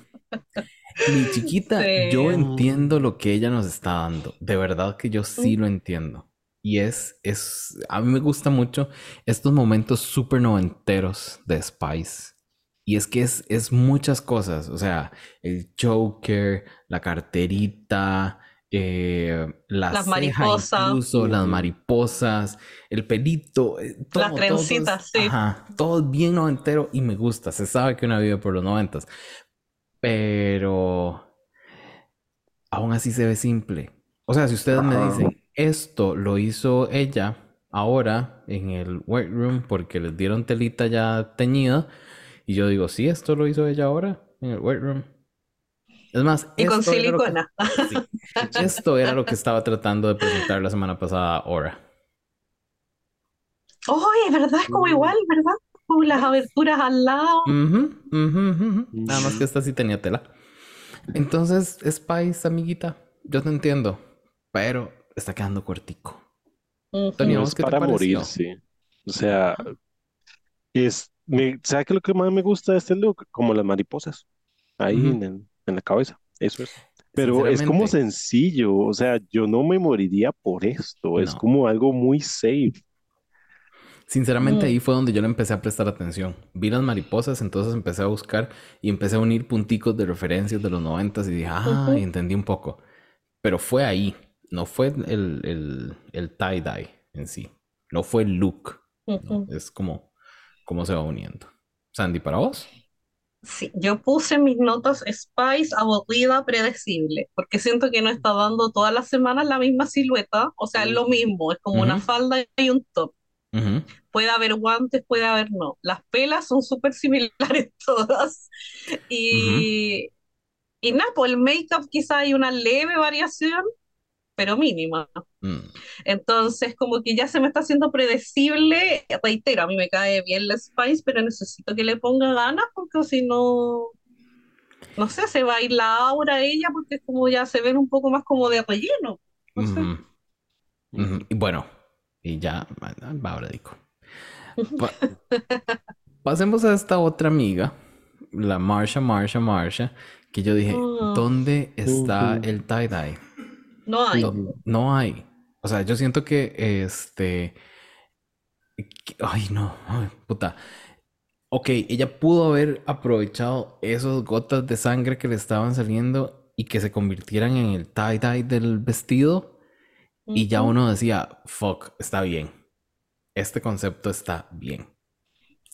Mi chiquita, Sí. yo entiendo lo que ella nos está dando. De verdad que yo sí lo entiendo. Y es, es, a mí me gusta mucho estos momentos súper noventeros de Spice. Y es que es, es muchas cosas. O sea, el choker, la carterita, eh, la Las ceja mariposas. incluso, las mariposas, el pelito, eh, todo, Las trencitas, todo es- sí. Ajá, todo bien noventero y me gusta. Se sabe que una vive por los noventas. Pero aún así se ve simple. O sea, si ustedes me dicen, esto lo hizo ella ahora en el weight room porque les dieron telita ya teñida, y yo digo, sí, esto lo hizo ella ahora en el weight room. Es más, Y con esto era lo que- silicona. sí, esto era lo que estaba tratando de presentar la semana pasada ahora. Oye, ¿verdad? Es como Mm. igual, ¿verdad? Con las aberturas al lado. Nada más que esta sí tenía tela. Entonces, Spice, amiguita, yo te entiendo, pero está quedando cortico. Tony, ¿a No vos es para pareció? morirse. O sea, es, me, ¿sabe qué lo que más me gusta de este look? Como las mariposas ahí en, el- en la cabeza. Eso es. Pero es como sencillo. O sea, yo no me moriría por esto. Es como algo muy safe. sinceramente Mm. ahí fue donde yo le empecé a prestar atención. Vi las mariposas, entonces empecé a buscar y empecé a unir punticos de referencias de los noventas y dije, ah, y entendí un poco. Pero fue ahí, no fue el, el, el tie-dye en sí, no fue el look. Es como cómo se va uniendo. Sandy, ¿para vos? Sí, yo puse mis notas Spice aburrida, predecible, porque siento que no está dando todas las semanas la misma silueta, o sea, es lo mismo, es como una falda y un top. Puede haber guantes, puede haber no. Las pelas son súper similares todas. Y, y nada, por el make-up quizá hay una leve variación, pero mínima. Mm. Entonces, como que ya se me está haciendo predecible. Reitero, a mí me cae bien la Spice, pero necesito que le ponga ganas porque si no, no sé, se va a ir la aura a ella porque es como ya se ven un poco más como de relleno. No sé. Y bueno, y ya, va, ahora digo. Pa- pasemos a esta otra amiga, la Marsha, Marsha, Marsha, que yo dije, Ah. ¿dónde está el tie-dye? No hay. No, no hay. O sea, yo siento que este. que- Ay, no. Ay, puta. Ok, ella pudo haber aprovechado esas gotas de sangre que le estaban saliendo y que se convirtieran en el tie-dye del vestido. Y ya uno decía, fuck, está bien. Este concepto está bien.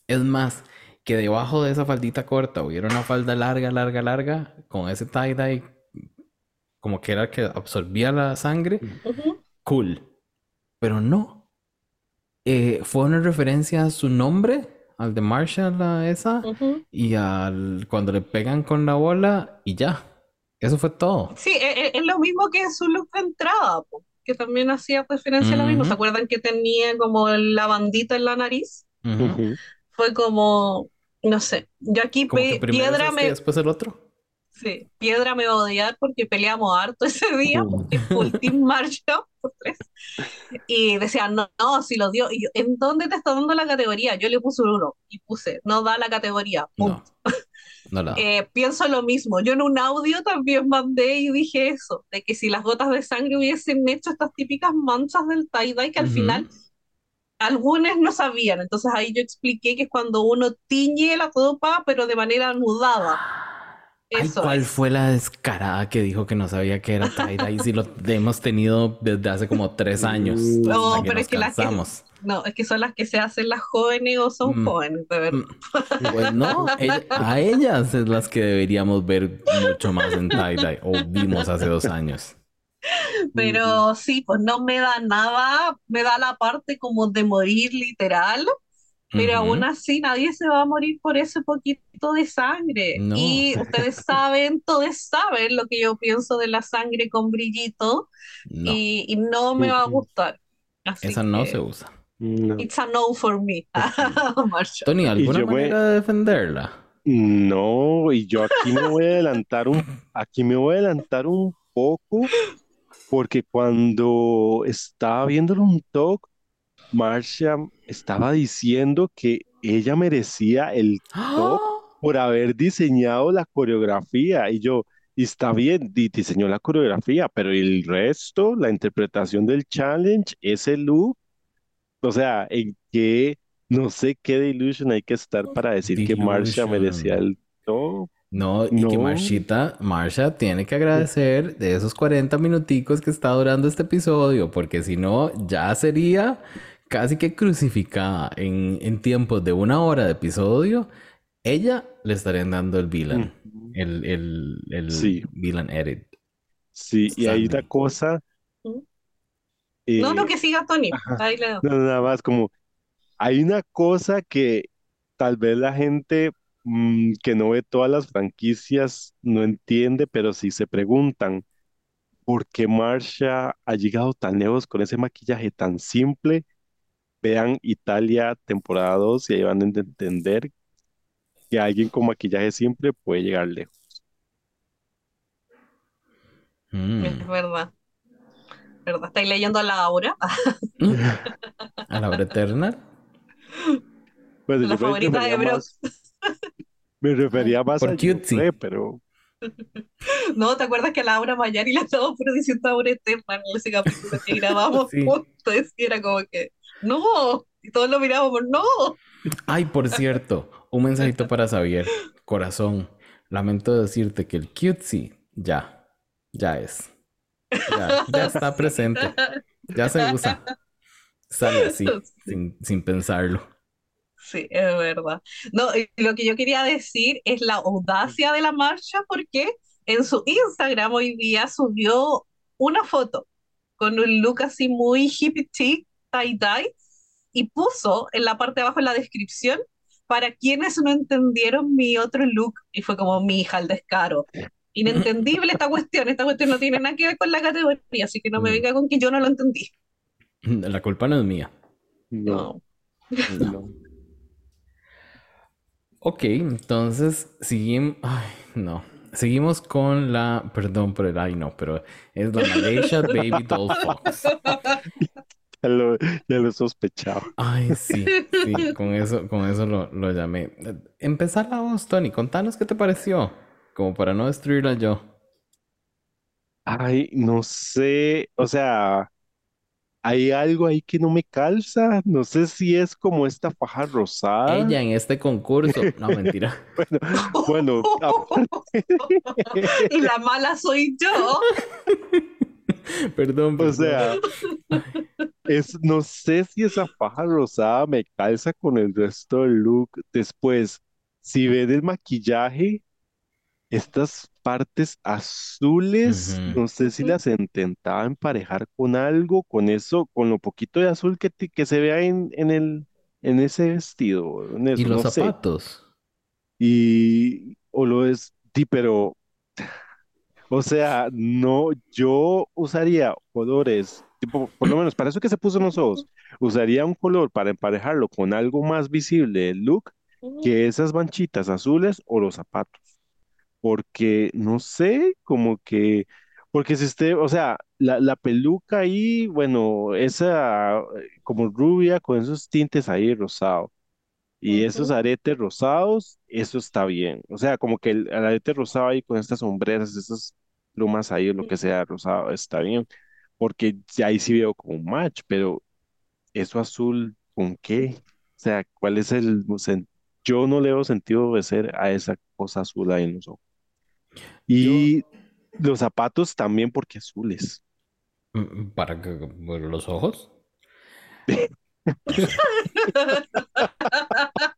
Es más, que debajo de esa faldita corta hubiera una falda larga, larga, larga, con ese tie-dye, como que era el que absorbía la sangre, cool. Pero no. Eh, fue una referencia a su nombre, al de Marshall, a esa, y al cuando le pegan con la bola, y ya. Eso fue todo. Sí, e- e- es, lo mismo que su look de entrada, po, que también hacía referencia a lo mismo. ¿Se acuerdan que tenía como la bandita en la nariz? Fue como, no sé, yo aquí Como pe- Piedra este y me, después el otro. Sí, Piedra me va a odiar porque peleamos harto ese día, Ujú. porque full Team Marshall por tres. Y decía, no, no, si lo dio. Y yo, ¿en dónde te está dando la categoría? Yo le puse un uno y puse, no da la categoría. punto. No. No la. Eh, pienso lo mismo. Yo en un audio también mandé y dije eso, de que si las gotas de sangre hubiesen hecho estas típicas manchas del tie-dye que al final algunos no sabían. Entonces ahí yo expliqué que es cuando uno tiñe la ropa, pero de manera anudada. Ay, ¿cuál es. fue la descarada que dijo que no sabía que era tie-dye? Si lo hemos tenido desde hace como tres años. Mm. No, pero es que las que-. No, es que son las que se hacen las jóvenes o son Mm. jóvenes, de verdad. Mm, Pues no, ella- a ellas es las que deberíamos ver mucho más en tie-dye. O vimos hace dos años. Pero sí, pues no me da nada, me da la parte como de morir literal, pero Ujú. aún así nadie se va a morir por ese poquito de sangre. No. Y ustedes saben, todos saben lo que yo pienso de la sangre con brillito No, y, y no me va a gustar. Así esa no se usa. No. It's a no for me, Marsha. Tony, ¿alguna yo voy- manera de defenderla? No, y yo aquí me voy a adelantar un, aquí me voy a adelantar un poco, porque cuando estaba viéndolo un talk, Marcia estaba diciendo que ella merecía el top por haber diseñado la coreografía. Y yo, y está bien, di- diseñó la coreografía, pero el resto, la interpretación del challenge, ese look, o sea, en qué, no sé qué delusion hay que estar para decir que Marcia Delusion. merecía el top. No, y que. Marshita, Marsha tiene que agradecer de esos 40 minuticos que está durando este episodio, porque si no, ya sería casi que crucificada en, en tiempos de una hora de episodio. Ella le estarían dando el villain, el, el, el Sí. villain edit. Sí, y hay una cosa. Eh, No, no, que siga Tony. Ahí le doy. No, nada más como hay una cosa que tal vez la gente mm, que no ve todas las franquicias no entiende, pero sí se preguntan por qué Marsha ha llegado tan lejos con ese maquillaje tan simple. Vean Italia temporada 2 y ahí van a entender que alguien con maquillaje simple puede llegar lejos. Mm. Es verdad. ¿Verdad? ¿Estáis leyendo a Laura? A la hora eterna. Bueno, La favorita de Brock. más, me refería más Por a cutesy. Joffrey, pero No, ¿te acuerdas que a Laura Mayari le estaba pero diciendo Aura Eterna en ese capítulo que grabamos Sí. juntos? Y era como que, no, y todos lo mirábamos, no. Ay, por cierto, un mensajito para Xavier. Corazón, lamento decirte que el cutesy ya, ya es. Ya, ya está presente. Ya se usa. Sale así, sin, sin pensarlo. Sí, es verdad. No, y lo que yo quería decir es la audacia de la marcha, porque en su Instagram hoy día subió una foto con un look así muy hippie chic, tie-dye, y puso en la parte de abajo en la descripción para quienes no entendieron mi otro look, y fue como mi hija al descaro. Inentendible esta cuestión, esta cuestión no tiene nada que ver con la categoría, así que no me Mm. venga con que yo no lo entendí. La culpa no es mía. no, No. no. Ok, entonces seguimos. Ay, no. Seguimos con la. Perdón por el ay, no, pero es la Malaysia Baby Doll Fox. Ya lo, ya lo sospechaba. Ay, sí, sí, con eso, con eso lo, lo llamé. Empezar la voz, Tony, contanos qué te pareció, como para no destruirla yo. Ay, no sé, o sea, hay algo ahí que no me calza. No sé si es como esta faja rosada. Ella en este concurso, no, mentira. Bueno, aparte, y la mala soy yo. Perdón, o perdón. sea, es, no sé si esa faja rosada me calza con el resto del look. Después, si ven el maquillaje, estas partes azules, no sé si las intentaba emparejar con algo, con eso, con lo poquito de azul que, que se vea en, en el, en ese vestido, en Y eso, los no sé. zapatos. Y, o lo es, sí, pero, o sea, no, yo usaría colores, tipo, por lo menos para eso que se puso en los ojos, usaría un color para emparejarlo con algo más visible del look que esas manchitas azules o los zapatos. Porque, no sé, como que, porque si usted, o sea, la, la peluca ahí, bueno, esa como rubia con esos tintes ahí rosado. Y esos aretes rosados, eso está bien. O sea, como que el, el arete rosado ahí con estas sombreras, esas plumas ahí, o lo que sea rosado, está bien. Porque ya ahí sí veo como un match, pero eso azul, ¿con qué? O sea, ¿cuál es el sen- Yo no le veo sentido de ser a esa cosa azul ahí en los ojos. Y los zapatos también porque azules. Mm, ¿Para que los ojos?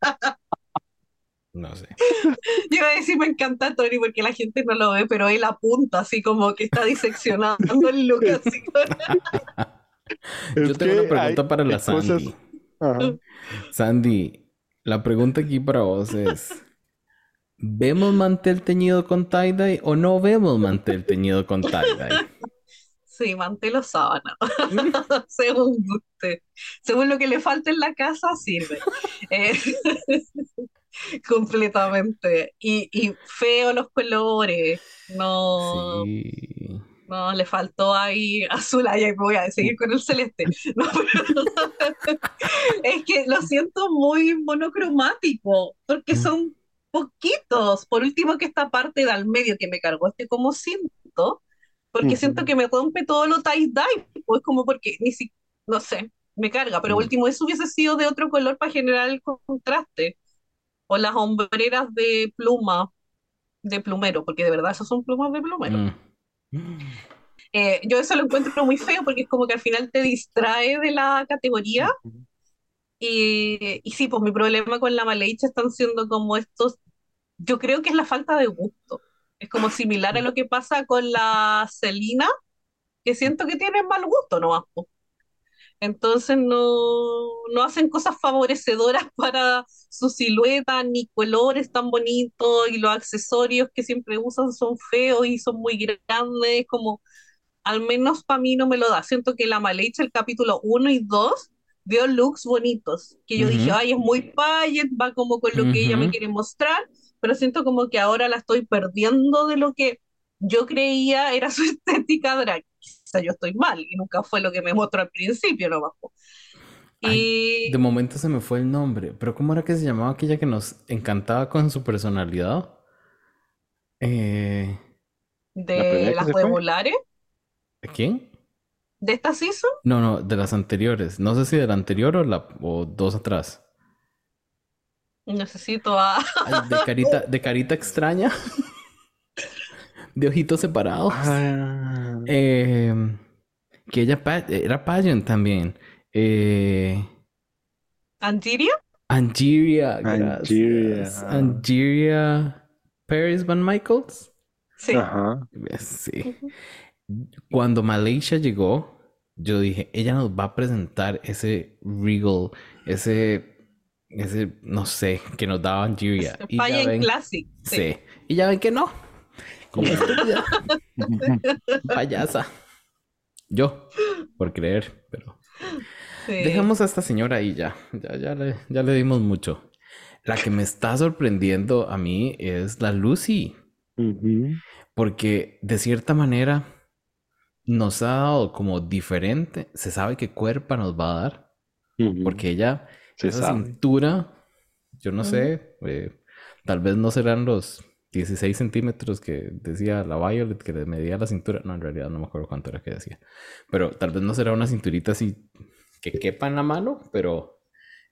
No sé. Yo iba a decir, me encanta Tony porque la gente no lo ve, pero él apunta así como que está diseccionando el look así. Yo tengo una pregunta para la cosas- Sandy. Ajá. Sandy, la pregunta aquí para vos es: ¿vemos mantel teñido con tie-dye o no vemos mantel teñido con tie-dye? Sí, mantel o sábana, según guste. Según lo que le falte en la casa, sirve. Eh, completamente. Y, y feo los colores. No, Sí. no, le faltó ahí azul. Ay, voy a seguir con el celeste. No, pero- es que lo siento muy monocromático, porque son poquitos. Por último, que esta parte del medio que me cargó este como cinto, porque siento que me rompe todo lo tie-dye, pues como porque ni si, no sé, me carga, pero Mm. último, eso hubiese sido de otro color para generar el contraste. O las hombreras de pluma, de plumero, porque de verdad esos son plumas de plumero. Mm. Eh, yo eso lo encuentro muy feo porque es como que al final te distrae de la categoría. Y, y sí, pues mi problema con la Maleicha están siendo como estos, yo creo que es la falta de gusto. Es como similar a lo que pasa con la Celina, que siento que tienen mal gusto nomás. Entonces no, no hacen cosas favorecedoras para su silueta, ni colores tan bonitos, y los accesorios que siempre usan son feos y son muy grandes, como al menos para mí no me lo da. Siento que la Maleicha, el capítulo 1 y 2, dio looks bonitos, que yo dije, Ujú. ay, es muy paget, va como con lo que ella me quiere mostrar, pero siento como que ahora la estoy perdiendo de lo que yo creía era su estética drag. Quizá yo estoy mal y nunca fue lo que me mostró al principio. Ay, Y de momento se me fue el nombre, pero ¿cómo era que se llamaba aquella que nos encantaba con su personalidad? Eh, ¿La de que las fue? regulares ¿quién? de esta season, No, no, de las anteriores. No sé si de la anterior o, la, o dos atrás. Necesito a... Ay, de carita, de carita extraña. De ojitos separados. Ah, Eh, que ella pa- era pageant también. Eh, Angiria. Angeria, Angeria. gracias. Angeria Paris Van Michaels. Sí. Ajá. Sí. Cuando Malaysia llegó, yo dije, ella nos va a presentar ese regal, ese, ese, no sé, que nos daba Angeria. Y ya Pageant ven, Classic. Sí. sí. Y ya ven que no. Como estúpida, payasa. Yo, por creer, pero... Sí. Dejemos a esta señora ahí ya. Ya, ya le, ya le dimos mucho. La que me está sorprendiendo a mí es la Lucy. Porque de cierta manera nos ha dado como diferente. Se sabe qué cuerpo nos va a dar. Ujú. Porque ella, Se esa sabe. cintura, yo no sé, eh, tal vez no serán los 16 centímetros que decía la Violet que le medía la cintura. No, en realidad no me acuerdo cuánto era que decía. Pero tal vez no será una cinturita así que quepa en la mano, pero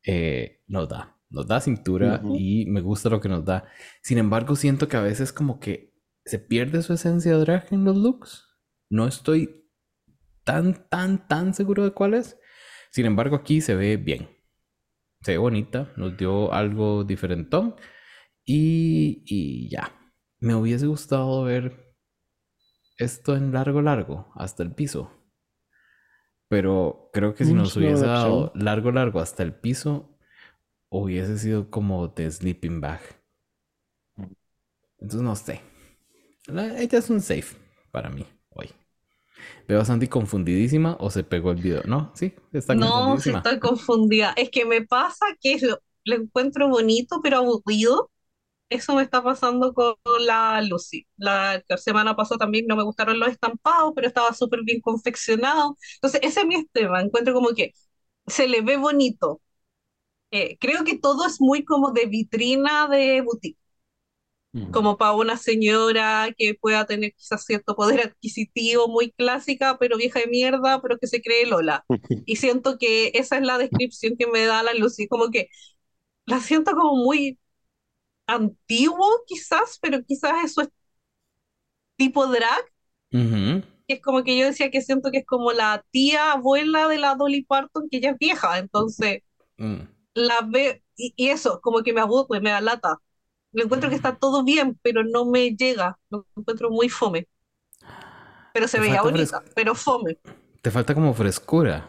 eh, nos da. Nos da cintura Ujú. y me gusta lo que nos da. Sin embargo, siento que a veces como que se pierde su esencia drag en los looks. No estoy tan, tan, tan seguro de cuál es. Sin embargo, aquí se ve bien. Se ve bonita, nos dio algo diferentón. Y, y ya. Me hubiese gustado ver esto en largo, largo, hasta el piso. Pero creo que si Mm, nos hubiese dado largo, largo hasta el piso, hubiese sido como de sleeping bag. Entonces no sé. La- ella es un safe para mí. Veo a Sandy confundidísima o se pegó el video. No, sí, está No, sí estoy confundida. Es que me pasa que lo, lo encuentro bonito, pero aburrido. Eso me está pasando con la Lucy. La semana pasada también no me gustaron los estampados, pero estaba súper bien confeccionado. Entonces, ese es mi tema. Encuentro como que se le ve bonito. Eh, creo que todo es muy como de vitrina de boutique. Ujú. como para una señora que pueda tener quizás cierto poder adquisitivo, muy clásica, pero vieja de mierda, pero que se cree Lola. Y siento que esa es la descripción que me da la Lucy, como que la siento como muy antiguo quizás, pero quizás eso es tipo drag, Ujú. que es como que yo decía que siento que es como la tía abuela de la Dolly Parton, que ella es vieja, entonces Mm. la ve y, y eso, como que me aburre, me da lata. Le encuentro que está todo bien, pero no me llega, lo encuentro muy fome. Pero se Te veía bonita, pero fome. Te falta como frescura.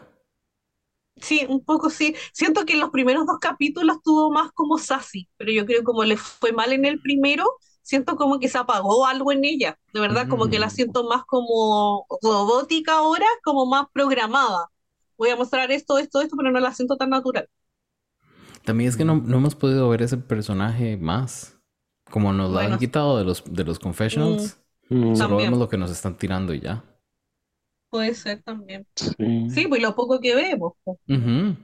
Sí, un poco sí. Siento que en los primeros dos capítulos tuvo más como sassy, pero yo creo que como le fue mal en el primero, siento como que se apagó algo en ella. De verdad, como que la Mm. siento más como robótica ahora, como más programada. Voy a mostrar esto, esto, esto, pero no la siento tan natural. También es que no, no hemos podido ver ese personaje más. Como nos lo han quitado de los, de los confessionals, Mm, solo También. vemos lo que nos están tirando y ya. Puede ser también. sí. Sí, pues lo poco que vemos. Ujú.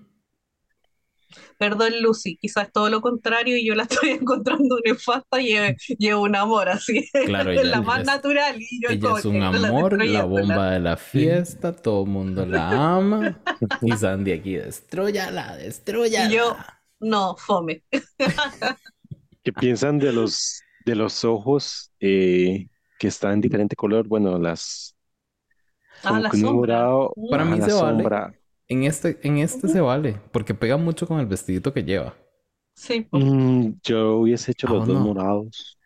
Perdón, Lucy, quizás todo lo contrario y yo la estoy encontrando nefasta y es un amor así. Claro, es ella- la más es- natural y yo Ella es un la amor, la destruyéndola. bomba de la fiesta, todo el mundo la ama. Y Sandy aquí, destruyala, destruyala. Y yo, no, fome. ¿Qué piensan de los de los ojos eh, que están en diferente color? Bueno, las Ah, la sombra. morado, Para ajá, mí se vale. sombra. En este, en este se vale, porque pega mucho con el vestidito que lleva. Sí. Mm, yo hubiese hecho Ah, los dos no. morados.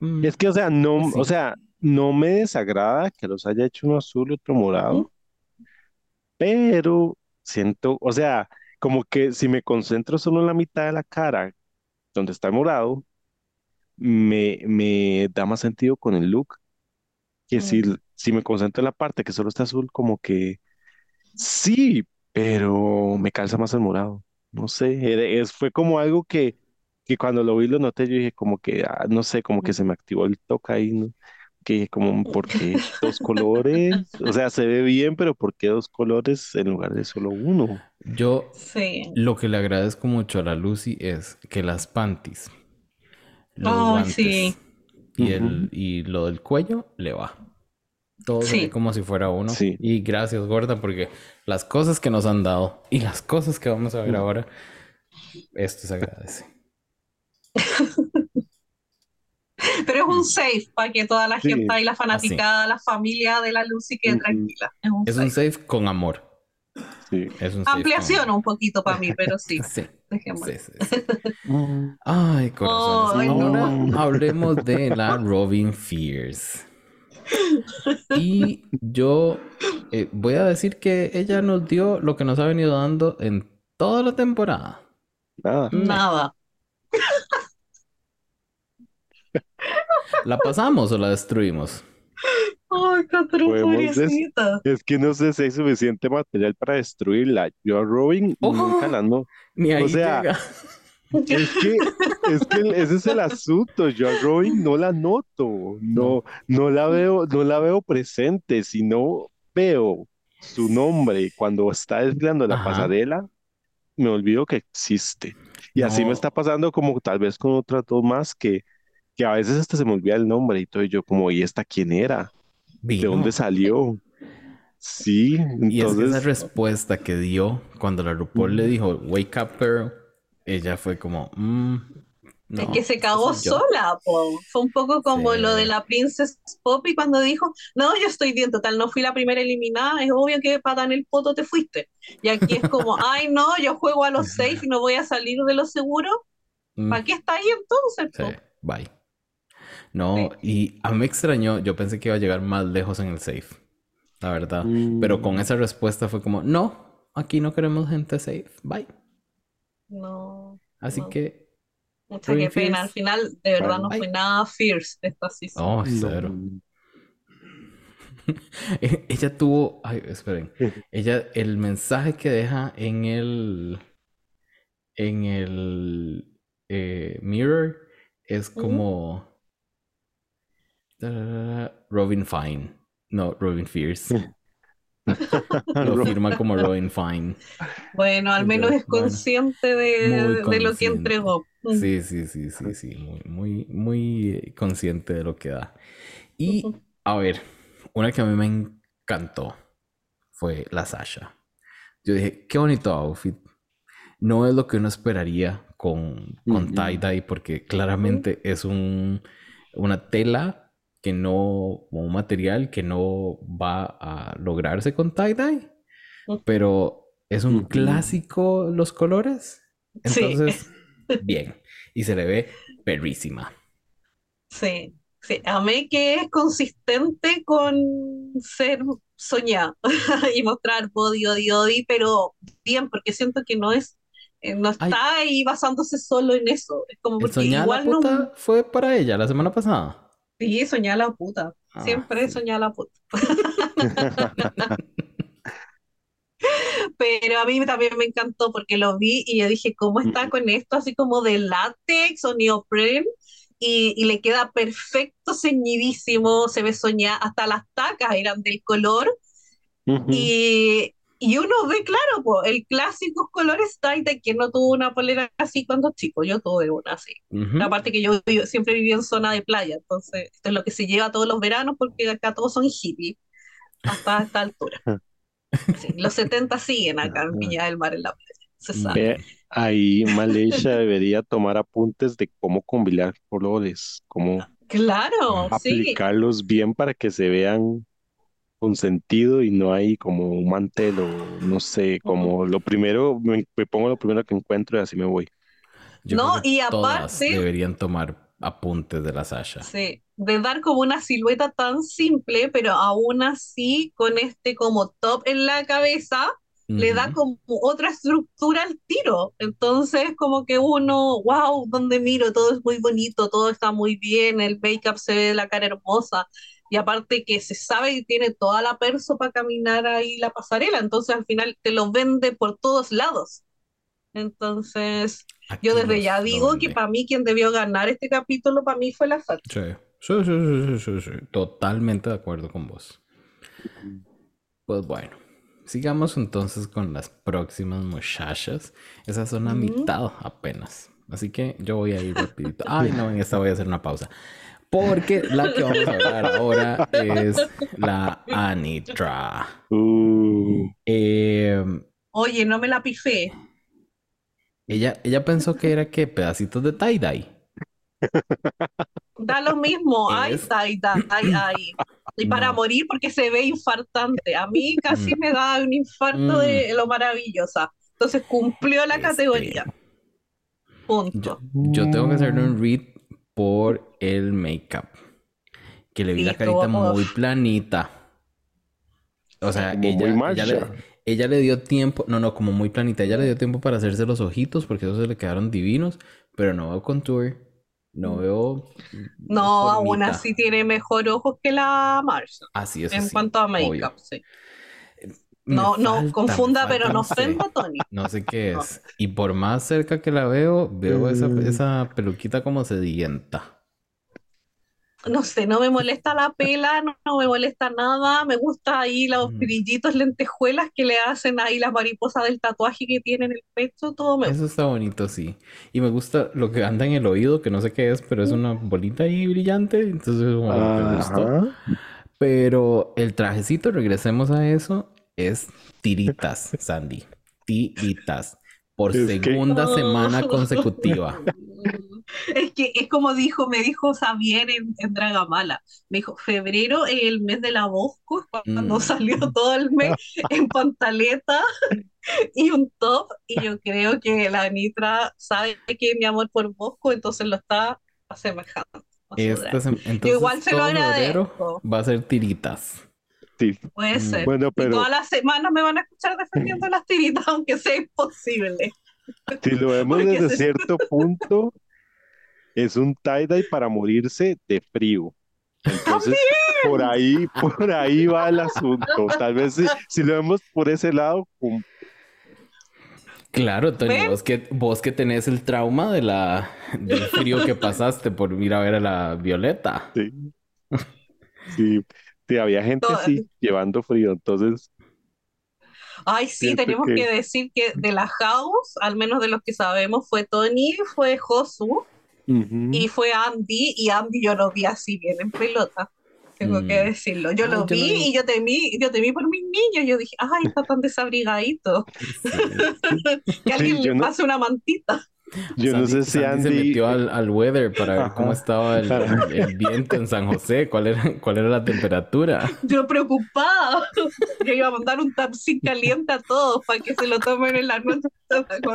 Mm, Es que, o sea, no, Sí. o sea, no me desagrada que los haya hecho uno azul y otro morado, pero siento, o sea, como que si me concentro solo en la mitad de la cara, donde está morado, me, me da más sentido con el look que si, Mm. si me concentro en la parte que solo está azul, como que sí, pero me calza más el morado. No sé, era- es, fue como algo que, que cuando lo vi lo noté, yo dije como que, ah, no sé, como que se me activó el toque ahí, ¿no? Que dije como, ¿por qué dos colores? O sea, se ve bien, pero ¿por qué dos colores en lugar de solo uno? Yo Sí. lo que le agradezco mucho a la Lucy es que las panties, los guantes sí. y, el, y lo del cuello le va. Todo Sí. como si fuera uno. Sí. Y gracias, Gorda, porque las cosas que nos han dado y las cosas que vamos a ver ahora, esto se agradece. Pero es un safe para que toda la Sí. gente ahí, la fanaticada, la familia de la Lucy quede Ujú. tranquila. Es un Es safe. un safe con amor. Sí. Es un Ampliación un poquito para mí, pero sí, Sí, dejémoslo. sí, sí, sí. Ay, Ahora no. hablemos de la Robin Fierce. Y yo eh, voy a decir que ella nos dio lo que nos ha venido dando en toda la temporada. Nada. Nada. ¿La pasamos o la destruimos? Ay, Catherine, Podemos des- pobrecita. Es que no sé si hay suficiente material para destruirla. Yo a Robin Oh. nunca la no. Ni ahí O sea, llega. Es que, es que ese es el asunto. Yo a Robin no la noto, no, no la veo, no la veo presente. Si no veo su nombre cuando está desfilando la Ajá. pasarela, me olvido que existe. Y así me está pasando como tal vez con otras dos más que, que a veces hasta se me olvida el nombre y todo. Y yo como, ¿y esta quién era? ¿De Vino. dónde salió? Sí, Y es que esa entonces, respuesta que dio cuando la RuPaul le dijo, Wake up, girl, ella fue como, mm, no, Es que se cagó soy yo". sola, po. Fue un poco como Sí. lo de la Princess Poppy cuando dijo, no, yo estoy bien, total, no fui la primera eliminada, es obvio que para en el poto te fuiste. Y aquí es como, ay, no, yo juego a los safe y no voy a salir de lo seguro. Mm, ¿Para qué está ahí entonces? sí, bye. No, y a mí me extrañó, yo pensé que iba a llegar más lejos en el safe, la verdad. Mm. Pero con esa respuesta fue como, no, aquí no queremos gente safe, bye. No, Así No. que, mucha qué pena. Fierce. Al final, de verdad, no fue nada fierce esta season. oh, no. cero. E- Ella tuvo, ay, esperen, ella, el mensaje que deja en el, en el eh, mirror es como Robin Fine, no, Robin Fierce. Lo firma como Robin Fine. Bueno, al menos es bueno. consciente de, de lo que entregó. Sí, sí, sí, sí, sí, muy, muy, muy eh, consciente de lo que da. Y, a ver, una que a mí me encantó fue la Sasha. Yo dije, qué bonito outfit. No es lo que uno esperaría con, con tie-dye, porque claramente es un, una tela que no, un material que no va a lograrse con tie-dye, pero es un clásico los colores. Entonces, bien. Y se le ve perrísima. Sí, sí. Amé que es consistente con ser soñada y mostrar body, body, body, pero bien, porque siento que no es eh, no está ahí basándose solo en eso. Es como porque igual la puta fue para ella la semana pasada. Sí, soñar la puta. Ah, Siempre sí. soñar la puta. Pero a mí también me encantó porque lo vi y yo dije, ¿cómo está con esto? Así como de látex o neoprene. Y, y le queda perfecto, ceñidísimo, se ve soñar, hasta las tacas eran del color. y, y uno ve, claro, pues, el clásico colores tie que no tuvo una polera así cuando chico, yo tuve una así. Aparte que yo, siempre viví en zona de playa, entonces esto es lo que se lleva todos los veranos porque acá todos son hippies, hasta esta altura. los 70 siguen acá en Viña del Mar en la playa, se sabe. ahí Malaysia debería tomar apuntes de cómo combinar colores, cómo claro, aplicarlos bien para que se vean con sentido y no hay como un mantel o no sé, como lo primero, me, pongo lo primero que encuentro y así me voy. no, y aparte... deberían tomar apuntes de la Sasha. Sí, de dar como una silueta tan simple, pero aún así con este como top en la cabeza, le da como otra estructura al tiro. Entonces, como que uno, wow, donde miro, todo es muy bonito, todo está muy bien, el make-up se ve la cara hermosa y aparte que se sabe y tiene toda la perso para caminar ahí la pasarela, entonces al final te lo vende por todos lados. Entonces, yo desde ya digo que para mí quien debió ganar este capítulo, para mí fue la Sacha. Sí. Sí, sí, sí, sí, totalmente de acuerdo con vos. Pues bueno, sigamos entonces con las próximas muchachas. Esas son a mitad apenas. Así que yo voy a ir rapidito. Ay, no, en esta voy a hacer una pausa. Porque la que vamos a hablar ahora es la Anitra. Uh. Em, Oye, no me la pifé. Ella, ella pensó que era que pedacitos de tie-dye. Da lo mismo, ay, tie-dye, ay, Y para morir porque se ve infartante. A mí casi mm. me da un infarto de mm. lo maravillosa. Entonces cumplió la este, categoría. Punto. Yo, tengo que hacerle un read por el make-up. Que le vi la carita muy planita. O sea, ella, le, dio tiempo, no, no, como muy planita. Ella le dio tiempo para hacerse los ojitos porque esos se le quedaron divinos, pero no veo contour, no mm. veo. No, aún así tiene mejor ojos que la Marcia. Así es. En cuanto a make-up, sí. No, no, confunda, pero no ofenda, Tony. No sé qué es. Y por más cerca que la veo, veo esa, mm. esa peluquita como sedienta. No sé, no me molesta la pela, no, me molesta nada. Me gusta ahí los mm. brillitos, lentejuelas que le hacen ahí las mariposas del tatuaje que tiene en el pecho, todo me Eso está bonito, sí. Y me gusta lo que anda en el oído, que no sé qué es, pero es una bolita ahí brillante. Entonces, me gustó. Pero el trajecito, regresemos a eso, es tiritas, Sandy. Tiritas. Por segunda semana consecutiva. Es que es como dijo, me dijo Xavier en, Dragamala. Me dijo, febrero es el mes de la Bosco, cuando mm. salió todo el mes en pantaleta y un top. Y yo creo que la Nitra sabe que mi amor por Bosco, entonces lo está asemejando. Este igual se lo agradezco. Va a ser tiritas. Puede mm. ser. Bueno, pero... Todas las semanas me van a escuchar defendiendo las tiritas, aunque sea imposible. Si lo vemos desde cierto punto, es un tie-dye para morirse de frío. Entonces, por ahí, por ahí va el asunto. Tal vez si, lo vemos por ese lado. Claro, Tony, vos que, vos que tenés el trauma de la, del frío que pasaste por ir a ver a la Violeta. Sí. Sí, había gente así llevando frío, entonces. Ay, sí, tenemos que... decir que de la house, al menos de los que sabemos, fue Tony, fue Josu y fue Andy, y Andy yo lo vi así bien en pelota. Tengo que mm. decirlo. Yo lo vi y yo temí, yo temí por mis niños. Yo dije, ay, está tan desabrigadito. que alguien le pase una mantita. Yo no sé Sandy- si Sandy se Andy. metió al, al weather para ver cómo Ajá. estaba el, el- el viento en San José, cuál era, cuál era la temperatura. Yo preocupada. Yo iba a mandar un tapsin caliente a todos para que se lo tomen en la noche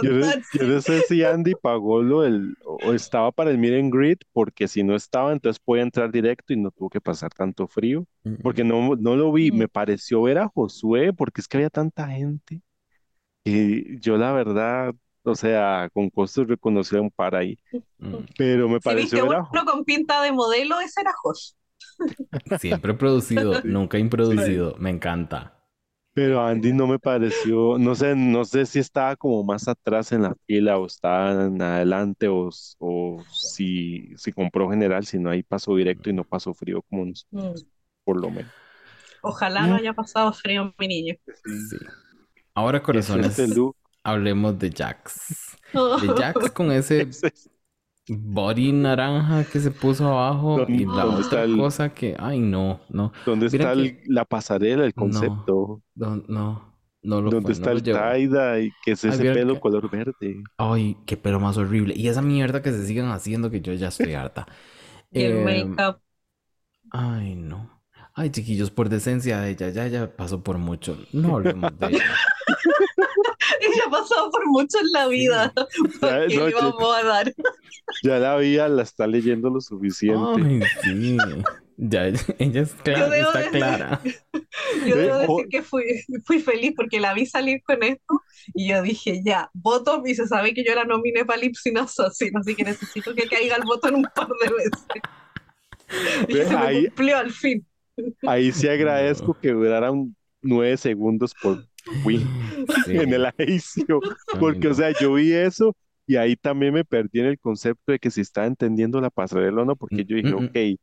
Yo no, yo no sé si Andy pagó lo del, o estaba para el and greet, porque si no estaba, entonces podía entrar directo y no tuvo que pasar tanto frío. Porque no, no lo vi, Mm. me pareció ver a Josué, porque es que había tanta gente. Y yo la verdad, o sea, con costos reconocí a un par ahí. Mm. Pero me Si viste pareció a uno con pinta de modelo, ese era Josh. Siempre producido, nunca improducido. Me encanta. Pero Andy no me pareció, no sé, no sé si estaba como más atrás en la fila o estaba en adelante o, o si, si compró general, si no ahí pasó directo y no pasó frío como nos- Mm. por lo menos. Ojalá no haya pasado frío mi niño. Sí. Ahora, corazones, Este look, hablemos de Jax. De Jax con ese body naranja que se puso abajo ¿Dónde- y la dónde está otra el- cosa que, ay, no, no, ¿dónde Mira está el- que- la pasarela, el concepto? no, no, no lo ¿Dónde fue, está no el llevó. tie-dye? ¿Qué es Ay, ese vieron pelo que- color verde? Ay, qué pelo más horrible. Y esa mierda que se sigan haciendo que yo ya estoy harta. Y el Eh, make-up. Ay, no. Ay, chiquillos, por decencia de ella, ya, ya pasó por mucho. No hablemos de ella. Ha pasado por mucho en la vida. ¿Para qué no, le yo- vamos a dar? Ya la vida la está leyendo lo suficiente. Ay, sí. Ya, ella es clara, debo está decir- clara. Yo debo Eh, decir que fui, fui feliz porque la vi salir con esto y yo dije, ya, voto, y se sabe que yo la nominé para Lipsyn Assassin, así que necesito que caiga el botón un par de veces. Y se me ahí- cumplió al fin. Ahí sí agradezco que duraran nueve segundos por win Sí. en el aicio. Porque, o no. sea, yo vi eso y ahí también me perdí en el concepto de que si estaba entendiendo la pasarela o no, porque yo dije, Mm, mm, mm. ok,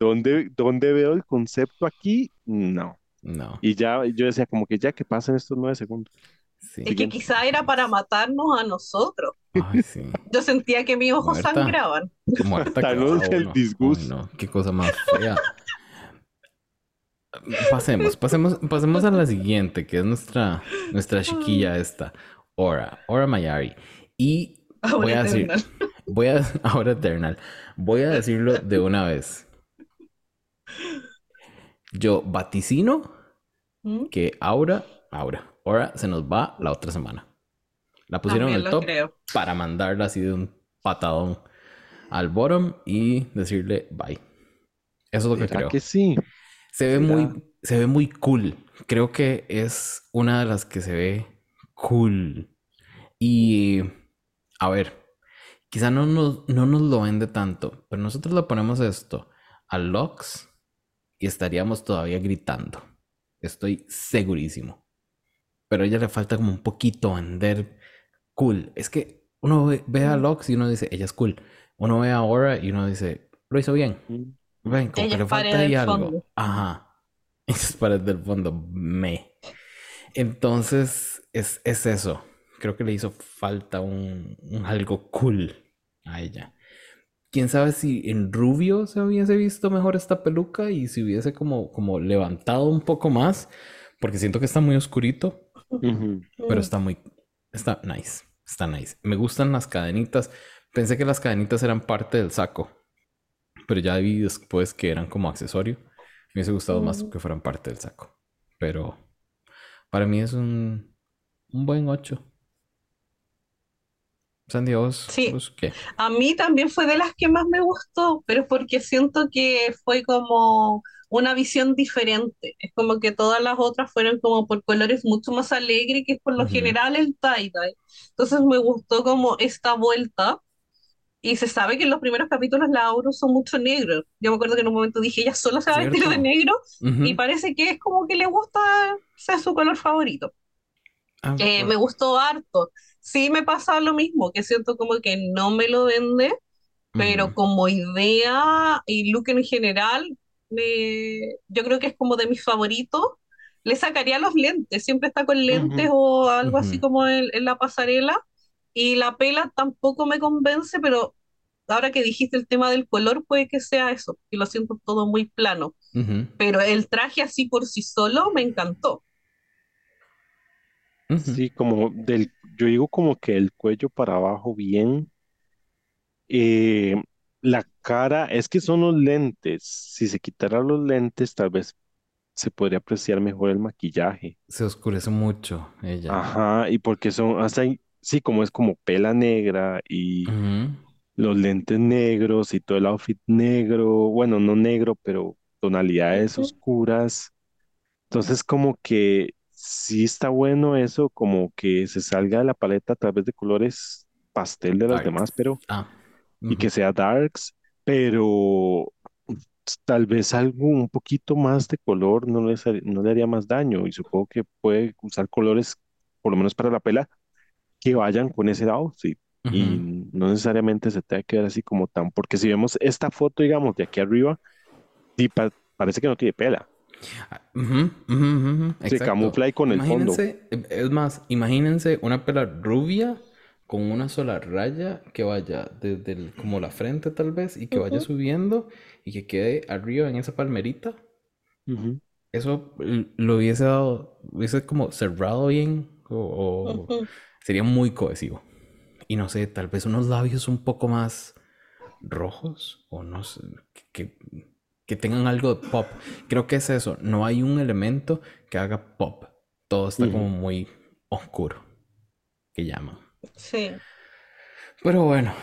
¿dónde, dónde veo el concepto aquí? No. No, Y ya yo decía, como que ya que pasen estos nueve segundos. sí. Es que quizá era para matarnos a nosotros. Ay, sí. Yo sentía que mis ojos Muerta. sangraban. Muerta el disgusto. Ay, no, qué cosa más fea. Pasemos, pasemos, pasemos a la siguiente, que es nuestra, nuestra chiquilla esta, Ora, Ora Mayari. Y voy a Ahora decir, Eternal. voy a, ahora Eternal, voy a decirlo de una vez. Yo vaticino ¿Mm? que Aura, Aura, Ora se nos va la otra semana. La pusieron en el top creo. para mandarla así de un patadón al bottom y decirle bye. Eso es lo que ¿Será creo. que sí? Se ve muy, se ve muy cool. Creo que es una de las que se ve cool. Y a ver, quizá no nos, no nos lo vende tanto, pero nosotros le ponemos esto al Lux y estaríamos todavía gritando. Estoy segurísimo. Pero a ella le falta como un poquito vender cool. Es que uno ve, ve a Lux y uno dice, ella es cool. Uno ve a Aura y uno dice, lo hizo bien. Ven, como que le falta ahí algo. fondo. Ajá. Es pared del fondo. Me. Entonces, es, es eso. Creo que le hizo falta un, un algo cool a ella. Quién sabe si en rubio se hubiese visto mejor esta peluca y si hubiese como, como levantado un poco más. Porque siento que está muy oscurito. Pero está muy. Está nice. Está nice. Me gustan las cadenitas. Pensé que las cadenitas eran parte del saco. Pero ya vi después que eran como accesorio. Me hubiese gustado más que fueran parte del saco. Pero para mí es un, un buen 8. Sandy, ¿vos, Sí. vos qué? A mí también fue de las que más me gustó, pero es porque siento que fue como una visión diferente. Es como que todas las otras fueron como por colores mucho más alegres que por lo general el tie-dye. Entonces me gustó como esta vuelta. Y se sabe que en los primeros capítulos la Auro son mucho negro. Yo me acuerdo que en un momento dije, ella solo se va a vestir de negro y parece que es como que le gusta ser su color favorito. Ah, Eh, me gustó harto. Sí me pasa lo mismo, que siento como que no me lo vende, pero Ujú. como idea y look en general, me- yo creo que es como de mis favoritos. Le sacaría los lentes, siempre está con lentes o algo así como en, en la pasarela. Y la pela tampoco me convence, pero ahora que dijiste el tema del color, puede que sea eso, y lo siento todo muy plano. Ujú. Pero el traje así por sí solo me encantó. Sí, como del, yo digo como que el cuello para abajo bien. Eh, la cara, es que son los lentes. Si se quitaran los lentes, tal vez se podría apreciar mejor el maquillaje. Se oscurece mucho ella. Ajá, y porque son, hasta ahí, sí, como es como pela negra y los lentes negros y todo el outfit negro, bueno, no negro, pero tonalidades Ujú. oscuras. Entonces, como que sí está bueno eso, como que se salga de la paleta a través de colores pastel de las demás, pero Ah. y que sea darks, pero tal vez algo un poquito más de color no le, sa- no le haría más daño y supongo que puede usar colores, por lo menos para la pela, que vayan con ese outfit y Ujú. no necesariamente se tenga que ver así como tan, porque si vemos esta foto, digamos, de aquí arriba, sí pa- parece que no tiene pela, ujú, ujú, ujú, ujú, se Exacto. camufla ahí con el fondo. Imagínense, es más, imagínense una pela rubia con una sola raya que vaya desde el- como la frente tal vez y que vaya subiendo y que quede arriba en esa palmerita. Eso lo hubiese dado, hubiese como cerrado bien o, o. sería muy cohesivo. Y no sé, tal vez unos labios un poco más rojos o no sé, que, que tengan algo de pop. Creo que es eso, no hay un elemento que haga pop. Todo está como muy oscuro, que llaman. Sí. Pero bueno,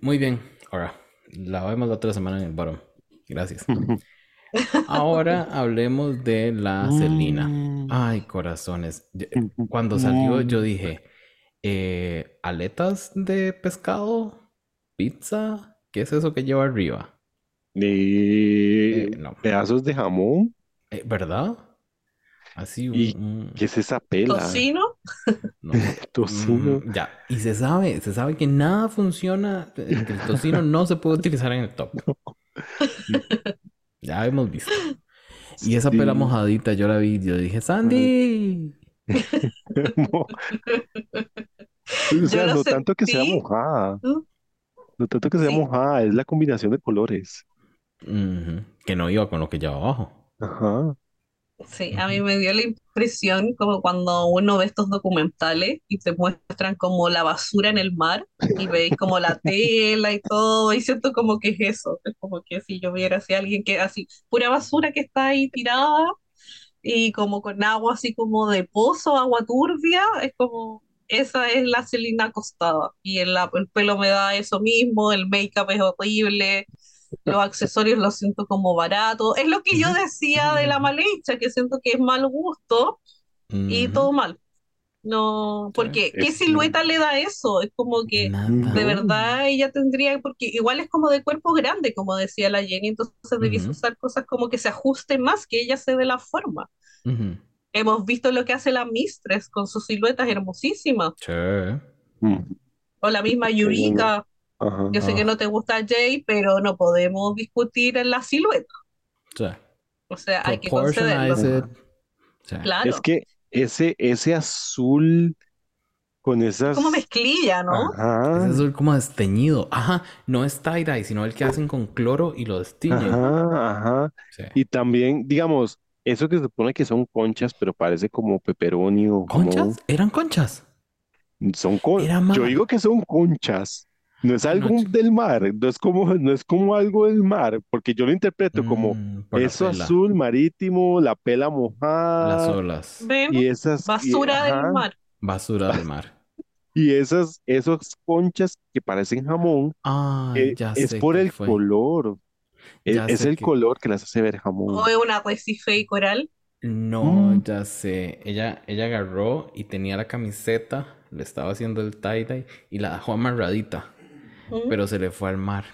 muy bien. Ahora, la vemos la otra semana en el bottom. Gracias. Ahora hablemos de la Celina. Mm. Ay, corazones. Yo- Cuando salió, yo Mm. dije, eh, aletas de pescado, pizza, ¿qué es eso que lleva arriba? De Eh, no, pedazos de jamón. Eh, ¿verdad? Así un, ¿Y qué es esa pela? Tocino. no. Tocino. Mm, ya, y se sabe, se sabe que nada funciona, que el tocino no se puede utilizar en el top. Ya hemos visto. Y esa pela mojadita, yo la vi, yo dije, Sandy. O sea, lo no tanto que sea sentí. mojada, ¿no? no tanto que sea Sí. mojada, es la combinación de colores. Ujú, Que no iba con lo que lleva abajo. Ajá. Sí, a mí me dio la impresión como cuando uno ve estos documentales y te muestran como la basura en el mar y veis como la tela y todo, y siento como que es eso, es como que si yo viera así alguien que así, pura basura que está ahí tirada y como con agua así como de pozo, agua turbia, es como, esa es la Celina acostada y el, el pelo me da eso mismo, el make-up es horrible, los accesorios los siento como baratos. Es lo que yo decía de la Maleicha, que siento que es mal gusto y todo mal. No, porque ¿qué silueta le da eso? Es como que de verdad ella tendría, porque igual es como de cuerpo grande, como decía la Jenny, entonces debiese Ujú. usar cosas como que se ajusten más, que ella se dé la forma. Ujú. Hemos visto lo que hace la Mistress con sus siluetas hermosísimas, Sí. Mm, o la misma Yurika. Ajá. Yo sé que Ah. no te gusta Jay, pero no podemos discutir en la silueta. Sí. O sea, hay que concederlo. Sí. Claro. Es que ese, ese azul con esas. como mezclilla, ¿no? Ajá. Ese azul como desteñido. Ajá, no es tie-dye, sino el que hacen con cloro y lo destiñen. Ajá, ajá. Sí. Y también, digamos, eso que se supone que son conchas, pero parece como pepperoni o ¿Conchas? jamón. ¿Eran conchas? Son con... Era. Yo digo que son conchas. No es Ah, no, algo del mar, no es como, no es como algo del mar, porque yo lo interpreto como Mm, por la eso pela. azul marítimo, la pela Las mojada olas. Ven, y esas y, basura ajá, del mar. Basura del mar. y esas esos conchas que parecen jamón, Ay, eh, ya es sé por qué el fue. color. Es, Ya es el que- color que las hace ver jamón. O es un arrecife y coral. No, Mm. ya sé. Ella, ella agarró y tenía la camiseta, le estaba haciendo el tie-dye y la dejó amarradita. ¿Mm? pero se le fue al mar.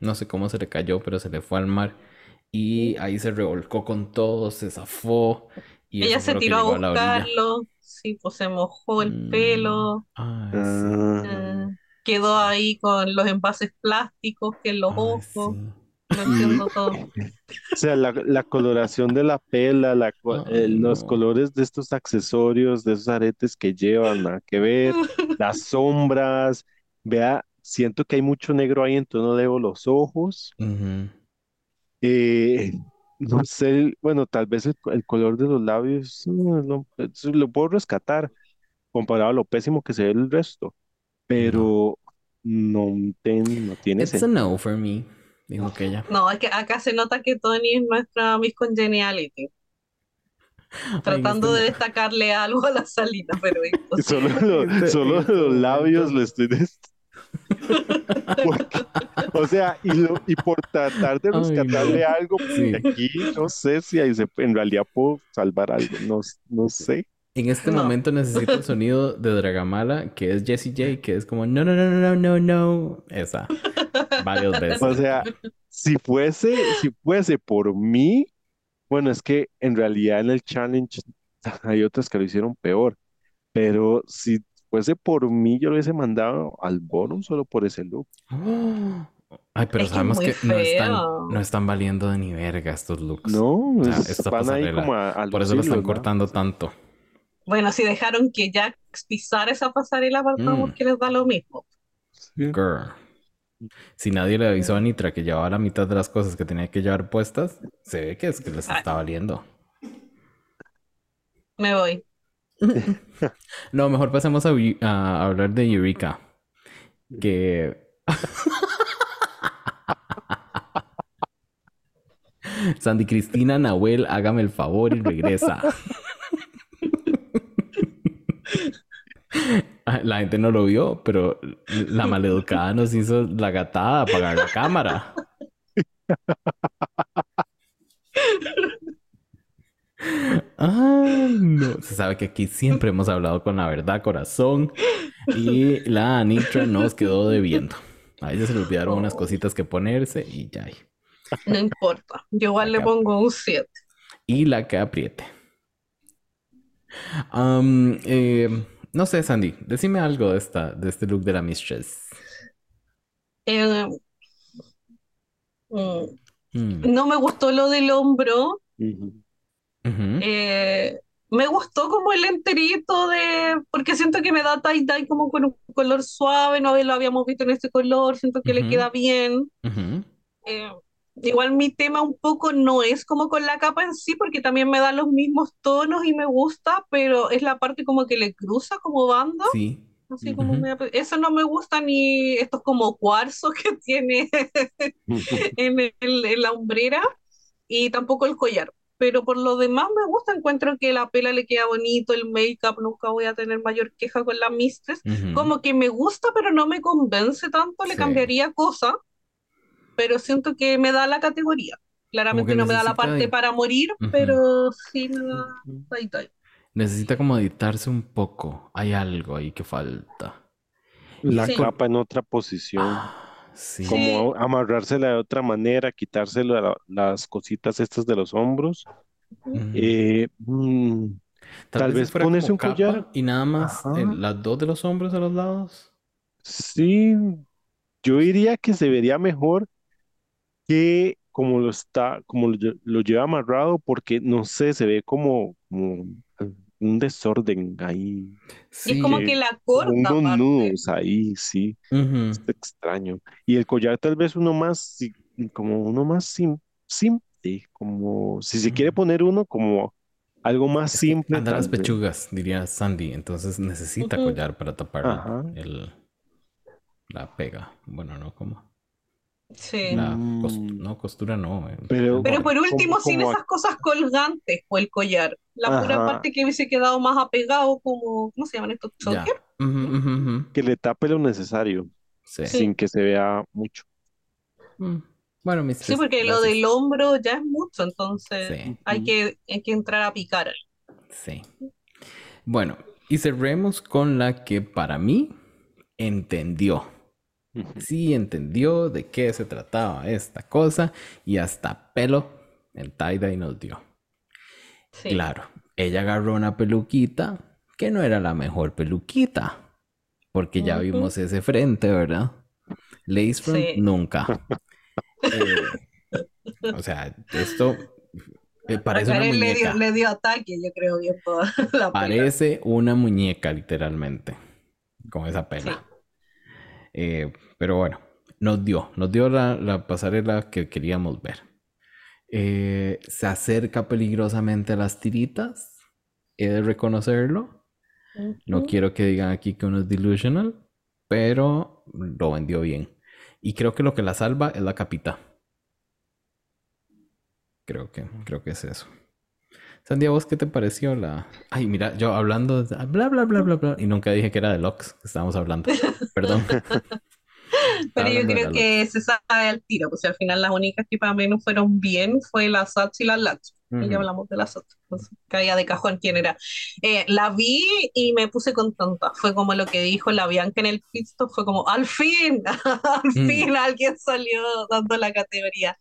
No sé cómo se le cayó, pero se le fue al mar. Y ahí se revolcó con todo, se zafó. Y Ella se tiró a buscarlo. Sí, pues se mojó el Mm, pelo. Ay, sí. Ah, eh, quedó ahí con los envases plásticos que en los Ay, ojos. sí. O sea, la, la coloración de la pela, la eh, los no. colores de estos accesorios, de esos aretes que llevan, nada que ver, las sombras, vea, siento que hay mucho negro ahí, entonces no le veo los ojos. Ujú. Eh, no sé, bueno, tal vez el, el color de los labios, no, eso lo puedo rescatar, comparado a lo pésimo que se ve el resto. Pero no, ten- no tiene It's a no for me. Dijo que ella. No, es que acá se nota que Tony es nuestra Miss Congeniality, tratando de destacarle algo a la salida, pero imposible. Solo, lo- Este- solo este los labios momento. le estoy... Porque- o sea, y, lo- y por tratar de rescatarle algo, Sí. porque aquí no sé si ahí se, en realidad puedo salvar algo, no, no sé. En este No. momento necesito el sonido de Dragamala, que es Jessie J, que es como no, no, no, no, no, no. Esa. Varias veces. O sea, si fuese, si fuese por mí, bueno, es que en realidad en el challenge hay otras que lo hicieron peor, pero si fuese por mí, yo lo hubiese mandado al bonus solo por ese look. Ay, pero Es que sabemos muy que no están, no están valiendo de ni verga estos looks. No, O sea, es- esta van ahí como a, a Por eso lo están ¿no? cortando tanto. Bueno, si dejaron que Jax pisara esa pasarela, partamos Mm. que les da lo mismo. Sí. Girl. Si nadie le avisó a Nitra que llevaba la mitad de las cosas que tenía que llevar puestas, se ve que es que les Ay. está valiendo. Me voy. No, mejor pasemos a, a hablar de Eureka. Que. Sandy Cristina Nahuel, hágame el favor y regresa. Ah, La gente no lo vio, pero la maleducada nos hizo la gatada apagar la cámara. Ay, no. Se sabe que aquí siempre hemos hablado con la verdad, corazón. Y la Anitra nos quedó debiendo. A ella se le olvidaron unas cositas que ponerse y ya. No importa. Yo igual le pongo un 7. Y la que apriete. Eh, no sé, Sandy, decime algo de esta, de este look de la Mistress. Eh, mm, Mm, no me gustó lo del hombro. Eh, me gustó como el enterito de, porque siento que me da tie-dye como con un color suave, no lo habíamos visto en este color, siento que le queda bien. Eh, igual mi tema un poco no es como con la capa en sí, porque también me da los mismos tonos y me gusta, pero es la parte como que le cruza como banda, Sí. así como Ujú. me- eso no me gusta ni estos como cuarzos que tiene en, el- en la hombrera y tampoco el collar. Pero por lo demás me gusta, encuentro que la pela le queda bonito, el make-up, nunca voy a tener mayor queja con la Mistress. Ujú. Como que me gusta, pero no me convence tanto, le Sí. cambiaría cosas, pero siento que me da la categoría. Claramente no me da la parte de- para morir, pero sí me da ahí, ahí. Necesita como editarse un poco. Hay algo ahí que falta. La Sí. capa en otra posición, Ah, sí. como amarrársela de otra manera, quitárselo la- las cositas estas de los hombros. Eh, mm, tal vez ponerse como un collar. y nada más eh, las dos de los hombros a los lados. sí, yo diría que se vería mejor que como lo está, como lo, lo lleva amarrado, porque no sé, se ve como, como un desorden ahí, Y es como Sí. que la corta unos aparte. nudos ahí, sí. Ujú. Es extraño. Y el collar tal vez uno más, como uno más sim- simple, como si se quiere poner uno como algo más Es simple. anda las pechugas, diría Sandy. Entonces necesita Ujú. collar para tapar Ajá. el, la pega. Bueno, no como. Sí. La Mm. no, costura no. eh, Pero- Pero por último, sin esas cosas colgantes o el collar. La pura Ajá. parte que hubiese quedado más apegado, como, ¿cómo se llaman estos ujú. Que le tape lo necesario, Sí. Sí. sin que se vea mucho. Mm. Bueno, mis Sí, porque lo del hombro ya es mucho, entonces Sí. hay que, hay que entrar a picar. Sí. Bueno, y cerremos con la que para mí entendió. Sí entendió de qué se trataba esta cosa y hasta pelo en tie-dye nos dio. Sí. Claro, ella agarró una peluquita que no era la mejor peluquita, porque ya vimos ese frente, ¿verdad? Lace front, Sí. nunca. Eh, o sea, esto eh, parece una Karen le dio, muñeca. le dio ataque, yo creo, bien toda la pela. Parece una muñeca, literalmente, con esa pela. Eh, pero bueno, nos dio, nos dio la, la pasarela que queríamos ver. Eh, se acerca peligrosamente a las tiritas, he de reconocerlo. No quiero que digan aquí que uno es delusional, pero lo vendió bien. Y creo que lo que la salva es la capita. Creo que, creo que es eso. Sandy, ¿vos qué te pareció la...? Ay, mira, yo hablando de bla, bla, bla, bla, bla, y nunca dije que era de Lux que estábamos hablando. Perdón. Pero yo creo que se sabe al tiro, pues al final las únicas que para mí no fueron bien fue la Sats y la Lux. Y ya hablamos de las otras, pues, caía de cajón quién era. Eh, la vi y me puse contenta. Fue como lo que dijo la Bianca en el pisto, fue como, al fin, al mm. fin alguien salió dando la categoría.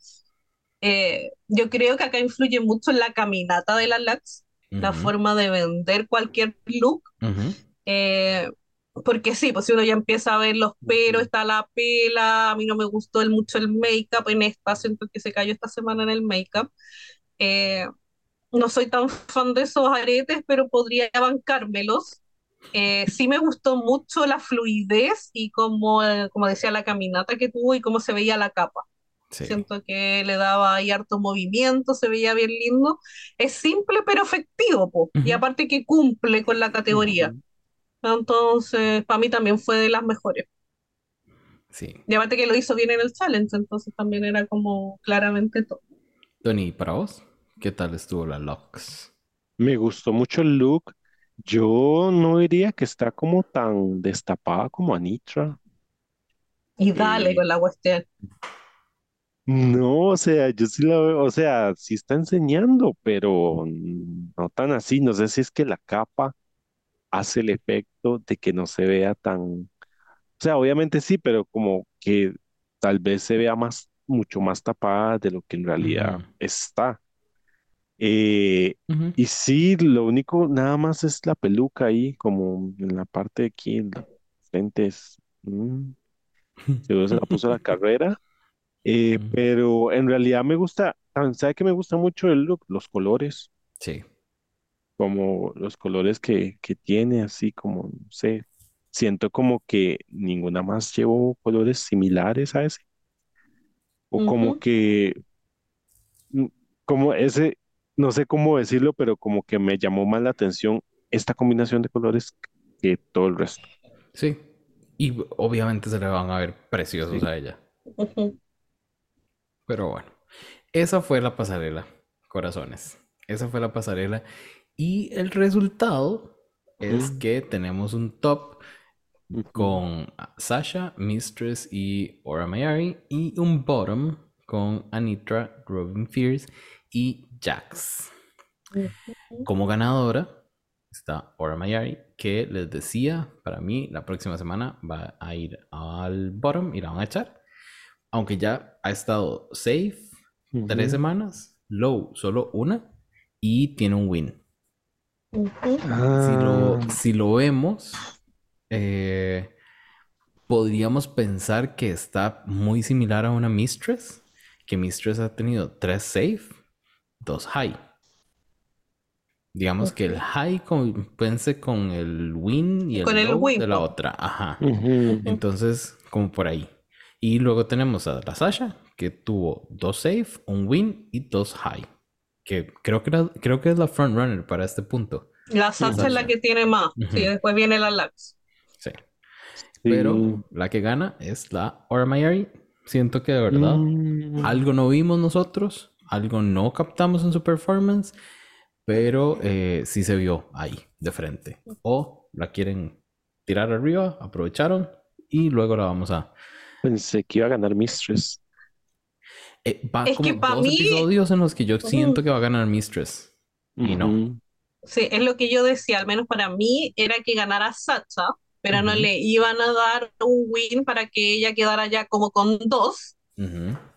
Eh, yo creo que acá influye mucho en la caminata de la Lux, la forma de vender cualquier look. Eh, porque sí, pues si uno ya empieza a ver los peros, está la pela, a mí no me gustó el, mucho el make-up en esta, siento que se cayó esta semana en el make-up. Eh, no soy tan fan de esos aretes, pero podría bancármelos. sí me gustó mucho la fluidez y como, como decía la caminata que tuvo y cómo se veía la capa. Siento que le daba ahí harto movimiento, se veía bien lindo. Es simple pero efectivo, y aparte que cumple con la categoría. Entonces, para mí también fue de las mejores. Sí. Y aparte que lo hizo bien en el challenge, entonces también era como claramente todo. Tony, para vos, ¿qué tal estuvo la Lux? Me gustó mucho el look. Yo no diría que está como tan destapada como Anitra. Y dale eh, con la cuestión. No, o sea, yo sí la veo, o sea, sí está enseñando, pero no tan así. No sé si es que la capa hace el efecto de que no se vea tan, o sea, obviamente sí, pero como que tal vez se vea más, mucho más tapada de lo que en realidad está. Eh, y sí, lo único, nada más es la peluca ahí, como en la parte de aquí, en la frente es, mm, seguro se la puso la carrera. Eh, pero en realidad me gusta, ¿sabe que me gusta mucho el look? Los colores, Sí. como los colores que, que tiene, así como, no sé, siento como que ninguna más llevo colores similares a ese. O como que, mm, como ese, no sé cómo decirlo, pero como que me llamó más la atención esta combinación de colores que todo el resto. Sí. Y obviamente se le van a ver preciosos a ella. Pero bueno, esa fue la pasarela, corazones. Esa fue la pasarela. Y el resultado es que tenemos un top con Sasha, Mistress y Ora Mayari. Y un bottom con Anitra, Robin Fierce y Jax. Como ganadora está Ora Mayari, que les decía, para mí la próxima semana va a ir al bottom y la van a echar aunque ya ha estado safe tres semanas, low solo una y tiene un win. Ah. si, lo, vemos, eh, podríamos pensar que está muy similar a una Mistress, que Mistress ha tenido tres safe, dos high. Digamos que el high compense con el win y el, low de la otra. Ajá. Entonces, como por ahí. Y luego tenemos a la Sasha, que tuvo dos safe, un win y dos high. Que creo que, creo que es la frontrunner para este punto. La Sasha es la que tiene más. Sí, después viene la Lux. Sí. Pero la que gana es la Mayari. Siento que de verdad mm. algo no vimos nosotros, algo no captamos en su performance, pero eh, sí se vio ahí, de frente. O la quieren tirar arriba, aprovecharon y luego la vamos a, Pensé que iba a ganar Mistress. Eh, es que para mí... episodios en los que yo siento que va a ganar Mistress. Y no. Sí, es lo que yo decía, al menos para mí, era que ganara Sacha, pero no le iban a dar un win para que ella quedara ya como con dos,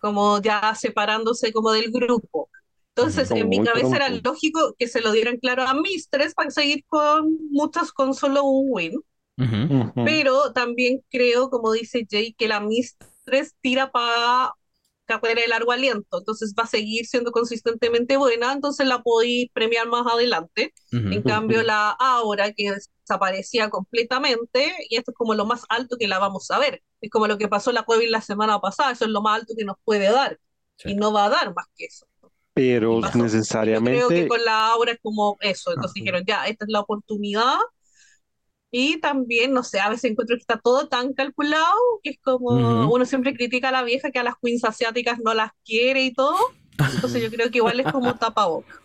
como ya separándose como del grupo. Entonces, en mi cabeza era lógico que se lo dieran claro a Mistress para seguir con muchas con solo un win. Pero también creo, como dice Jay, que la Mistress tira para carrera de largo aliento, entonces va a seguir siendo consistentemente buena, entonces la podéis premiar más adelante. En cambio, la Aura, que desaparecía completamente, y esto es como lo más alto que la vamos a ver. Es como lo que pasó la Cuevin la semana pasada, eso es lo más alto que nos puede dar, y no va a dar más que eso. Pero necesariamente. creo que con la Aura es como eso, entonces dijeron, ya, esta es la oportunidad Y también, no sé, a veces encuentro que está todo tan calculado que es como uno siempre critica a la vieja que a las queens asiáticas no las quiere y todo. Entonces yo creo que igual es como tapaboca.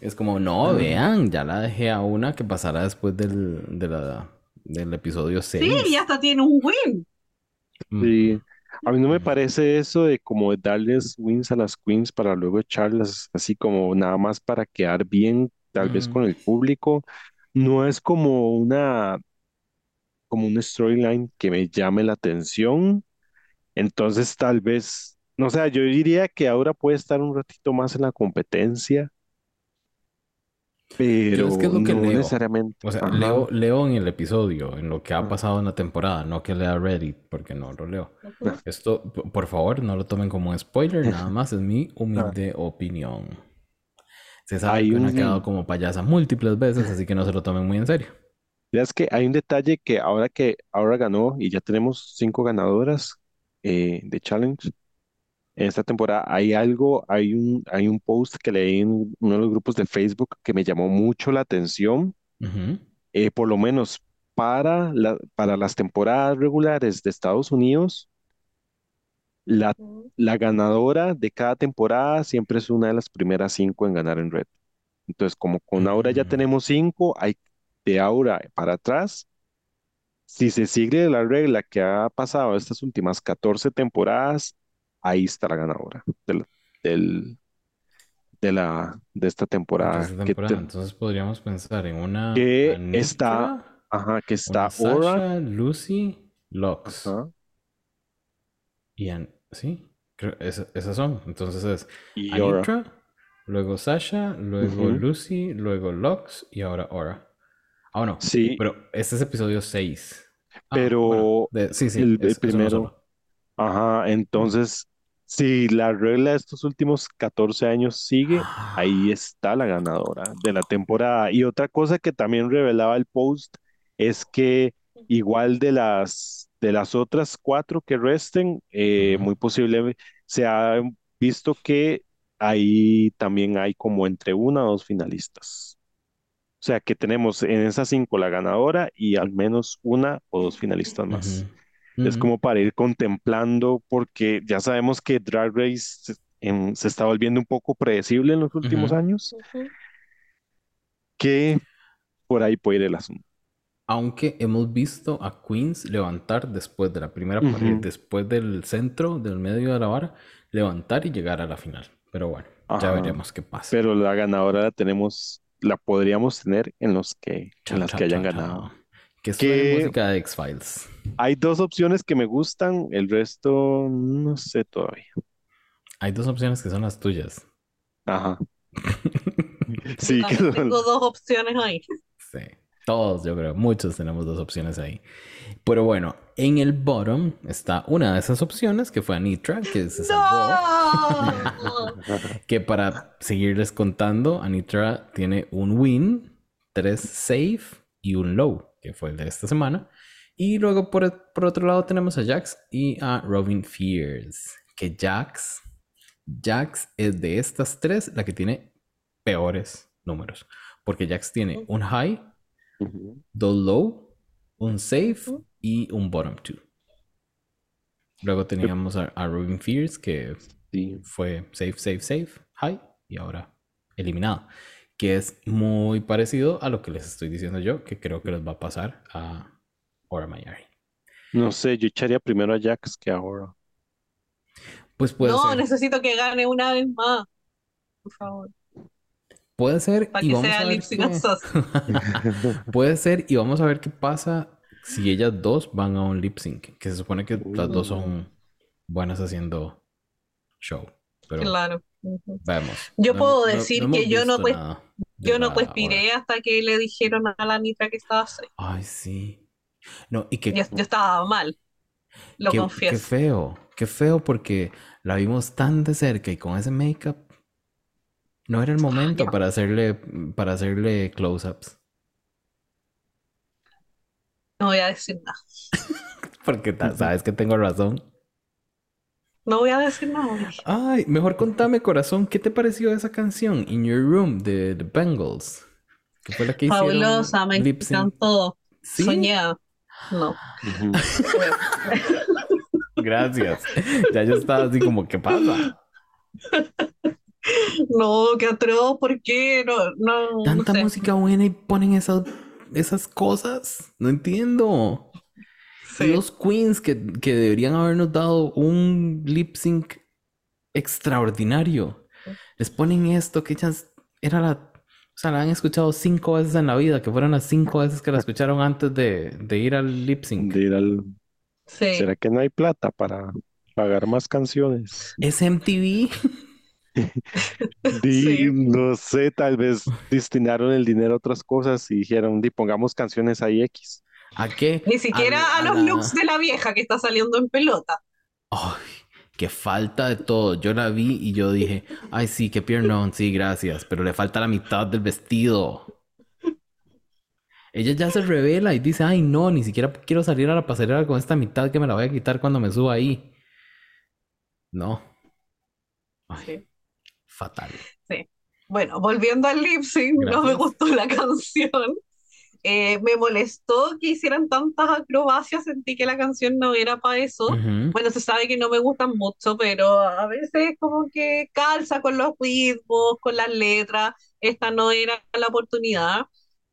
Es como, no, vean, ya la dejé a una que pasará después del, de la, del episodio 6. Sí, y hasta tiene un win. Sí. A mí no me parece eso de como darles wins a las queens para luego echarlas así como nada más para quedar bien, tal vez Mm. con el público. No es como una, como un storyline que me llame la atención. Entonces tal vez, no sé, yo diría que ahora puede estar un ratito más en la competencia, pero es que es lo que no leo. necesariamente. O sea, Ajá. leo, leo en el episodio, en lo que ha Ah. pasado en la temporada, no que lea Reddit, porque no lo leo. Ujú. Esto, p- por favor, no lo tomen como un spoiler, nada más es mi humilde opinión. Se sabe Hay que uno ha un- quedado como payasa múltiples veces, así que no se lo tomen muy en serio. Es que hay un detalle que ahora que ahora ganó y ya tenemos cinco ganadoras eh, de Challenge en esta temporada, hay algo, hay un, hay un post que leí en uno de los grupos de Facebook que me llamó mucho la atención, Ujú. eh, por lo menos para, la, para las temporadas regulares de Estados Unidos, la, la ganadora de cada temporada siempre es una de las primeras cinco en ganar en red. Entonces, como con ahora ya Mm. tenemos cinco, hay de ahora para atrás. Si se sigue la regla que ha pasado estas últimas 14 temporadas, ahí está la ganadora del, del- de, la, de esta temporada. Entonces, Que, temporada. te- Entonces podríamos pensar en una Que está- ajá, que está. Sasha, Lucy, Lux. ajá, Y An- sí, creo esa- esas son. Entonces es y. Anitra, luego Sasha, luego. Lucy, luego Lux y ahora Aura. Ah, no. Sí, Pero este es episodio 6. Pero sí, sí, el- el es- primero. ajá, entonces, si la regla de estos últimos 14 años sigue, ahí está la ganadora de la temporada. Y otra cosa que también revelaba el post es que igual de las, de las otras cuatro que resten, eh, muy posible se ha visto que ahí también hay como entre una o dos finalistas. O sea que tenemos en esas cinco la ganadora y al menos una o dos finalistas más. Ujú, Es ujú. como para ir contemplando, porque ya sabemos que Drag Race se, em, se está volviendo un poco predecible en los últimos Ujú. años, Ujú. que por ahí puede ir el asunto. Aunque hemos visto a Queens levantar después de la primera pared, después del centro, del medio de la vara, levantar y llegar a la final. Pero bueno, ya Ajá. veremos qué pasa. Pero la ganadora la tenemos, la podríamos tener en los que, en las que hayan ganado. Que Que- música de X-Files. Hay dos opciones que me gustan, el resto no sé todavía. Hay dos opciones que son las tuyas. Ajá. Sí, que son- Tengo dos opciones ahí. Sí. Todos, yo creo. Muchos tenemos dos opciones ahí. Pero bueno, en el bottom está una de esas opciones que fue Anitra, que se salvó. ¡No! Que para seguirles contando, Anitra tiene un win, tres save y un low, que fue el de esta semana. Y luego por, por otro lado tenemos a Jax y a Robin Fears. Que Jax, Jax es de estas tres la que tiene peores números. Porque Jax tiene un high, Dos low, un save y un bottom two. Luego teníamos a, a Robin Fears que Sí. fue save, save, save, high y ahora eliminado. Que es muy parecido a lo que les estoy diciendo yo, que creo que les va a pasar a Ora Mayari. No sé, yo echaría primero a Jax que ahora. Pues puede No, ser. necesito que gane una vez más. Por favor. Puede ser Para y que vamos sea a ver qué-. Puede ser y vamos a ver qué pasa si ellas dos van a un lip sync. Que se supone que las dos son buenas haciendo show. Pero Claro. Ujú. vemos. Yo No puedo no- decir no hemos que yo no pues- Yo no la pues Ora. piré hasta que le dijeron a la Nitra que estaba safe. Ay, sí. No, y que Yo, yo estaba mal. Lo qué, qué confieso. feo, qué feo porque la vimos tan de cerca y con ese make-up no era el momento para hacerle para hacerle close-ups. No voy a decir nada. Porque sabes que tengo razón. No voy a decir nada. Ay, mejor contame, corazón, ¿qué te pareció esa canción In Your Room de The Bengals? Que fue la que hicieron Fabulosa, me encantó. Sí. Soñada. No. Gracias. Ya yo estaba así como, ¿qué pasa? No, qué atroz, ¿por qué? No, no, no Tanta sé. música buena y ponen esas, esas cosas. No entiendo. Sí. los queens que, que deberían habernos dado un lip sync extraordinario. Les ponen esto que ellas era la, o sea, la han escuchado cinco veces en la vida, que fueron las cinco veces que la escucharon antes de, de ir al lip sync. De ir al- Sí. ¿Será que no hay plata para pagar más canciones? Es MTV. Di, Sí. no sé, tal vez destinaron el dinero a otras cosas y dijeron, di, pongamos canciones ahí X. ¿A qué? Ni siquiera a, a los la- looks de la vieja que está saliendo en pelota. Ay, qué falta de todo. Yo la vi y yo dije, ay, sí, qué piernón, sí, gracias, pero le falta la mitad del vestido. Ella ya se revela y dice, ay, no, ni siquiera quiero salir a la pasarela con esta mitad que me la voy a quitar cuando me suba ahí. No. Ay, Sí. Fatal. Bueno, volviendo al lip sync, no me gustó la canción. Eh, me molestó que hicieran tantas acrobacias, sentí que la canción no era para eso. Ujú. Bueno, se sabe que no me gustan mucho, pero a veces como que calza con los ritmos, con las letras. Esta no era la oportunidad.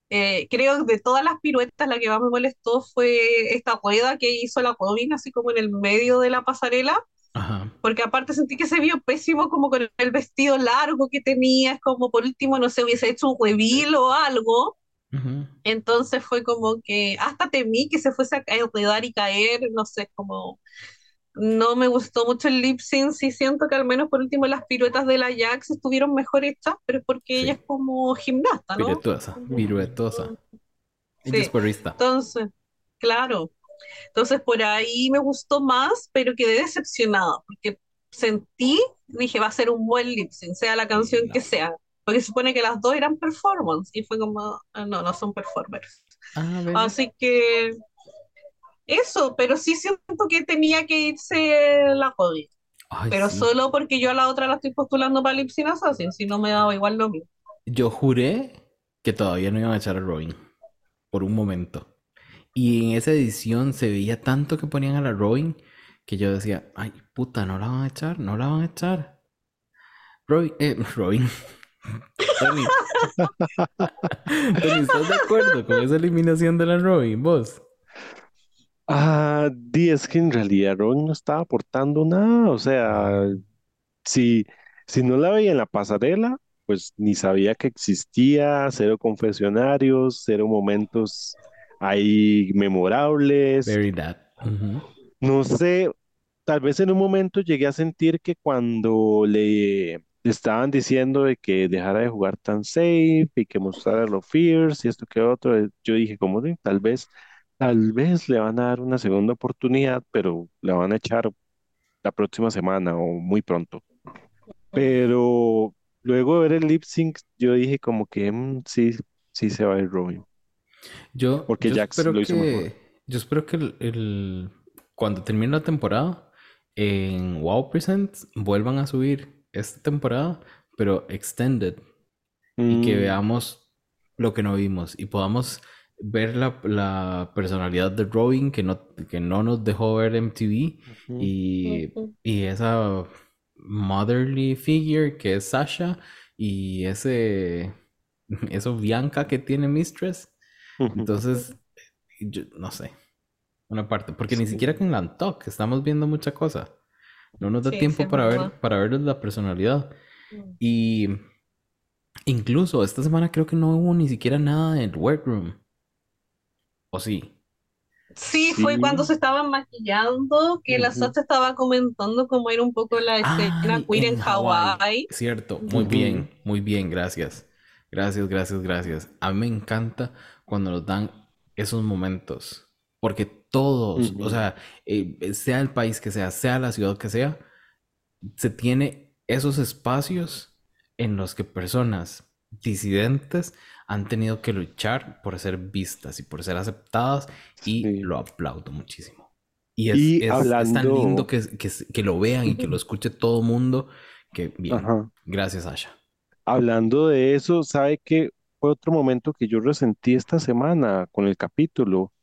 Eh, creo que de todas las piruetas la que más me molestó fue esta rueda que hizo la Robin, así como en el medio de la pasarela, Ajá. porque aparte sentí que se vio pésimo como con el vestido largo que tenía, es como por último, no sé, hubiese hecho un reveal o algo. Ujú. Entonces fue como que hasta temí que se fuese a enredar y caer, no sé, como no me gustó mucho el lip sync, sí siento que al menos por último las piruetas de la Jax estuvieron mejor hechas, pero es porque Sí. ella es como gimnasta, ¿no? Piruetosa, piruetosa. Ella Sí. es porrista. Entonces, claro. Entonces por ahí me gustó más, pero quedé decepcionada, porque sentí, dije, va a ser un buen lip sync, sea la canción que sea, porque se supone que las dos eran performance, y fue como, ah, no, no son performers. Ah. Así que eso, pero sí siento que tenía que irse la Cody, pero sí. solo porque yo a la otra la estoy postulando para Lip Sync Assassin, si no me daba igual lo mismo. Yo juré que todavía no iban a echar a Robin. Por un momento. Y en esa edición se veía tanto que ponían a la Robin que yo decía, ay, puta, no la van a echar, no la van a echar. Robin, eh, Robin. ¿estás de acuerdo con esa eliminación de la Robin? ¿Vos? Ah, di, es que en realidad Ron no estaba aportando nada, o sea, si, si no la veía en la pasarela, pues ni sabía que existía, cero confesionarios, cero momentos ahí memorables. Very that. No sé, tal vez en un momento llegué a sentir que cuando le, estaban diciendo de que dejara de jugar tan safe y que mostrara los fears y esto que otro, yo dije como tal vez, tal vez le van a dar una segunda oportunidad, pero la van a echar la próxima semana o muy pronto. Pero luego de ver el lip sync, yo dije como que mm, sí, sí se va a ir Robin. Yo, Porque yo Jax espero lo hizo que, mejor. yo espero que el, el- cuando termine la temporada en WoW Presents vuelvan a subir esta temporada, pero extended y que Mm, veamos lo que no vimos y podamos ver la, la personalidad de Robin que no, que no nos dejó ver MTV ujú. y, y esa motherly figure que es Sasha y ese eso Bianca que tiene Mistress. Entonces, yo no sé. Una parte, porque ni siquiera con Lantok estamos viendo mucha cosa. No nos da Sí, tiempo para ver, para ver la personalidad. Y incluso esta semana creo que no hubo ni siquiera nada en el workroom. ¿O sí? Sí, fue Sí. cuando se estaban maquillando, que la. Sacha estaba comentando cómo era un poco la escena Ay, queer en en Hawái. Cierto, muy bien, muy bien, gracias. Gracias, gracias, gracias. A mí me encanta cuando nos dan esos momentos, porque todos, o Ujú. sea, eh, sea el país que sea, sea la ciudad que sea, se tiene esos espacios en los que personas disidentes han tenido que luchar por ser vistas y por ser aceptadas y Sí. lo aplaudo muchísimo. Y es, Y es- es tan hablando- lindo que, que, que lo vean y que lo escuche todo el mundo, que bien. Ajá. Gracias, Asha. Hablando de eso, sabe que fue otro momento que yo resentí esta semana con el capítulo.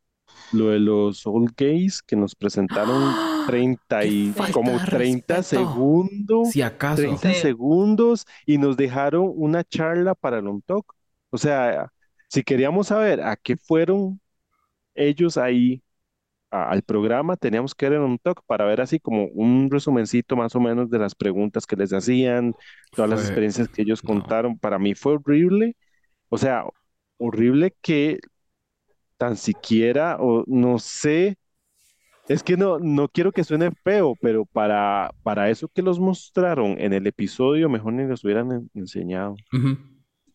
Lo de los old gays que nos presentaron 30 y como de 30 respeto! segundos, Si acaso. 30 Sí. segundos y nos dejaron una charla para el on talk. O sea, si queríamos saber a qué fueron ellos ahí a- al programa, teníamos que ver el on talk para ver así como un resumencito más o menos de las preguntas que les hacían, todas las experiencias que ellos no. contaron. Para mí fue horrible. O sea, horrible que tan siquiera, o no sé, es que no, no quiero que suene feo, pero para, para eso que los mostraron en el episodio, mejor ni los hubieran en- enseñado. Ujú.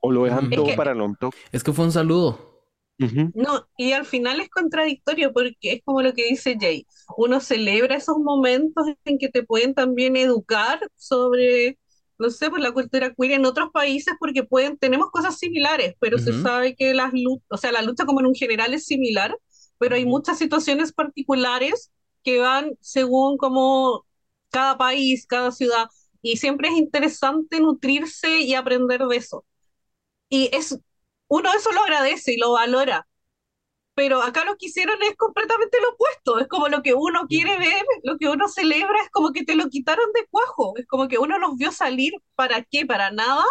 O lo dejan Es todo que- para el on talk. Es que fue un saludo. Ujú. No, y al final es contradictorio porque es como lo que dice Jay. Uno celebra esos momentos en que te pueden también educar sobre, no sé, pues la cultura queer en otros países porque pueden, tenemos cosas similares, pero se sabe que las o sea, la lucha como en un general es similar, pero hay muchas situaciones particulares que van según como cada país, cada ciudad, y siempre es interesante nutrirse y aprender de eso. Y es, uno eso lo agradece y lo valora. Pero acá lo que hicieron es completamente lo opuesto. Es como lo que uno quiere ver, lo que uno celebra, es como que te lo quitaron de cuajo. Es como que uno los vio salir, ¿para qué? Para nada.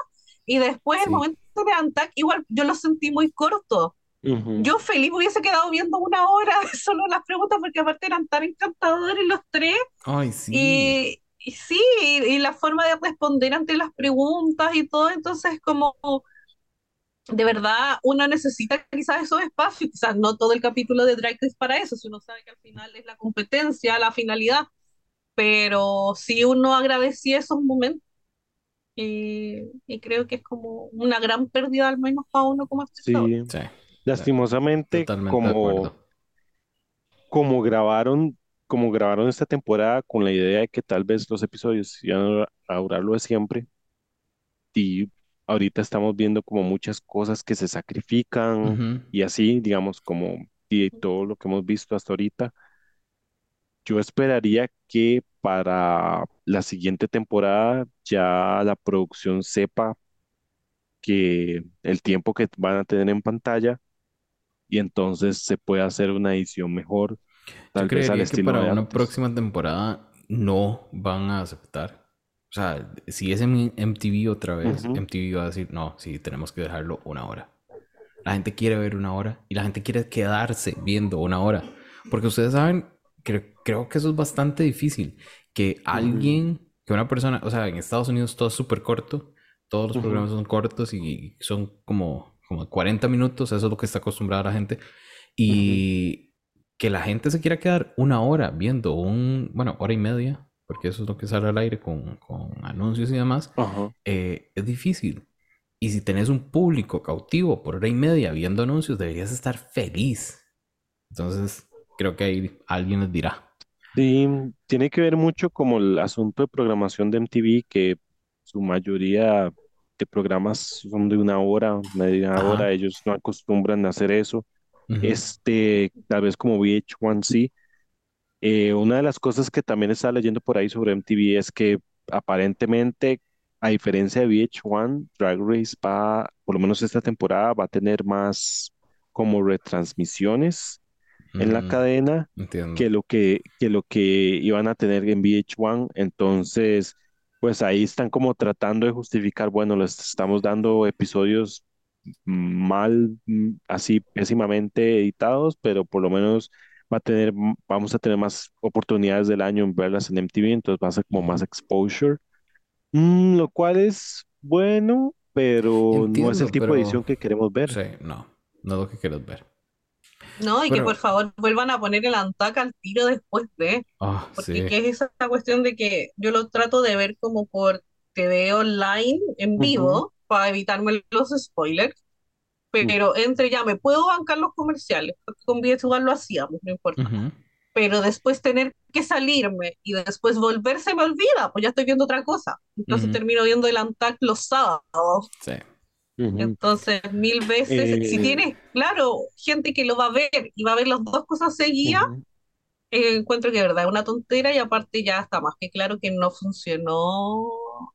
Y después el Sí. momento de Antac, igual yo lo sentí muy corto. Ujú. Yo feliz me hubiese quedado viendo una hora solo las preguntas, porque aparte eran tan encantadores los tres. Ay, sí. Y, y sí, y, y la forma de responder ante las preguntas y todo, entonces como de verdad uno necesita quizás esos espacios, quizás no todo el capítulo de Drag es para eso, si uno sabe que al final es la competencia, la finalidad, pero sí uno agradecía esos momentos y, y creo que es como una gran pérdida al menos para uno como espectador. Sí, Sí, lastimosamente, como, como grabaron, como grabaron esta temporada con la idea de que tal vez los episodios iban a durar lo de siempre, y ahorita estamos viendo como muchas cosas que se sacrifican y así, digamos, como y todo lo que hemos visto hasta ahorita. Yo esperaría que para la siguiente temporada ya la producción sepa que el tiempo que van a tener en pantalla y entonces se puede hacer una edición mejor, tal Yo vez al creería que para de una próxima temporada no van a aceptar. O sea, si es en MTV otra vez. MTV va a decir, no, sí, tenemos que dejarlo una hora. La gente quiere ver una hora y la gente quiere quedarse viendo una hora. Porque ustedes saben, cre- creo que eso es bastante difícil. Que alguien, que una persona, o sea, en Estados Unidos todo es súper corto, todos los programas son cortos y son como, como 40 minutos, eso es lo que está acostumbrada la gente. Y que la gente se quiera quedar una hora viendo un, bueno, hora y media, porque eso es lo que sale al aire con, con anuncios y demás, eh, es difícil. Y si tenés un público cautivo por hora y media viendo anuncios, deberías estar feliz. Entonces, creo que ahí alguien les dirá. Sí, tiene que ver mucho como el asunto de programación de MTV, que su mayoría de programas son de una hora, media Ajá. hora, ellos no acostumbran a hacer eso. Ujú. Este, tal vez como VH1 sí. Eh, una de las cosas que también estaba leyendo por ahí sobre MTV es que aparentemente, a diferencia de VH1, Drag Race va, por lo menos esta temporada, va a tener más como retransmisiones en la Mm, cadena Entiendo. que lo que, que lo que iban a tener en VH1. Entonces, pues ahí están como tratando de justificar, bueno, les estamos dando episodios mal, mm, así pésimamente editados, pero por lo menos va a tener, vamos a tener más oportunidades del año en verlas en MTV, entonces va a ser como más exposure, Mm, lo cual es bueno, pero no es el Entiendo, tipo de pero- edición que queremos ver. Sí, no, no es lo que quieres ver. No, y que por favor vuelvan a poner el Antac al tiro después de, Ah, porque sí. que es esa cuestión de que yo lo trato de ver como por TV online en vivo para evitarme los spoilers, pero entre ya me puedo bancar los comerciales, porque con VH1 lo hacíamos, no importa, Ujú. pero después tener que salirme y después volver se me olvida, pues ya estoy viendo otra cosa, entonces Ujú. termino viendo el Antac los sábados. Sí. Entonces, mil veces, si Eh, tienes, claro, gente que lo va a ver y va a ver las dos cosas seguidas, eh, encuentro que de verdad es una tontera y aparte ya está más que claro que no funcionó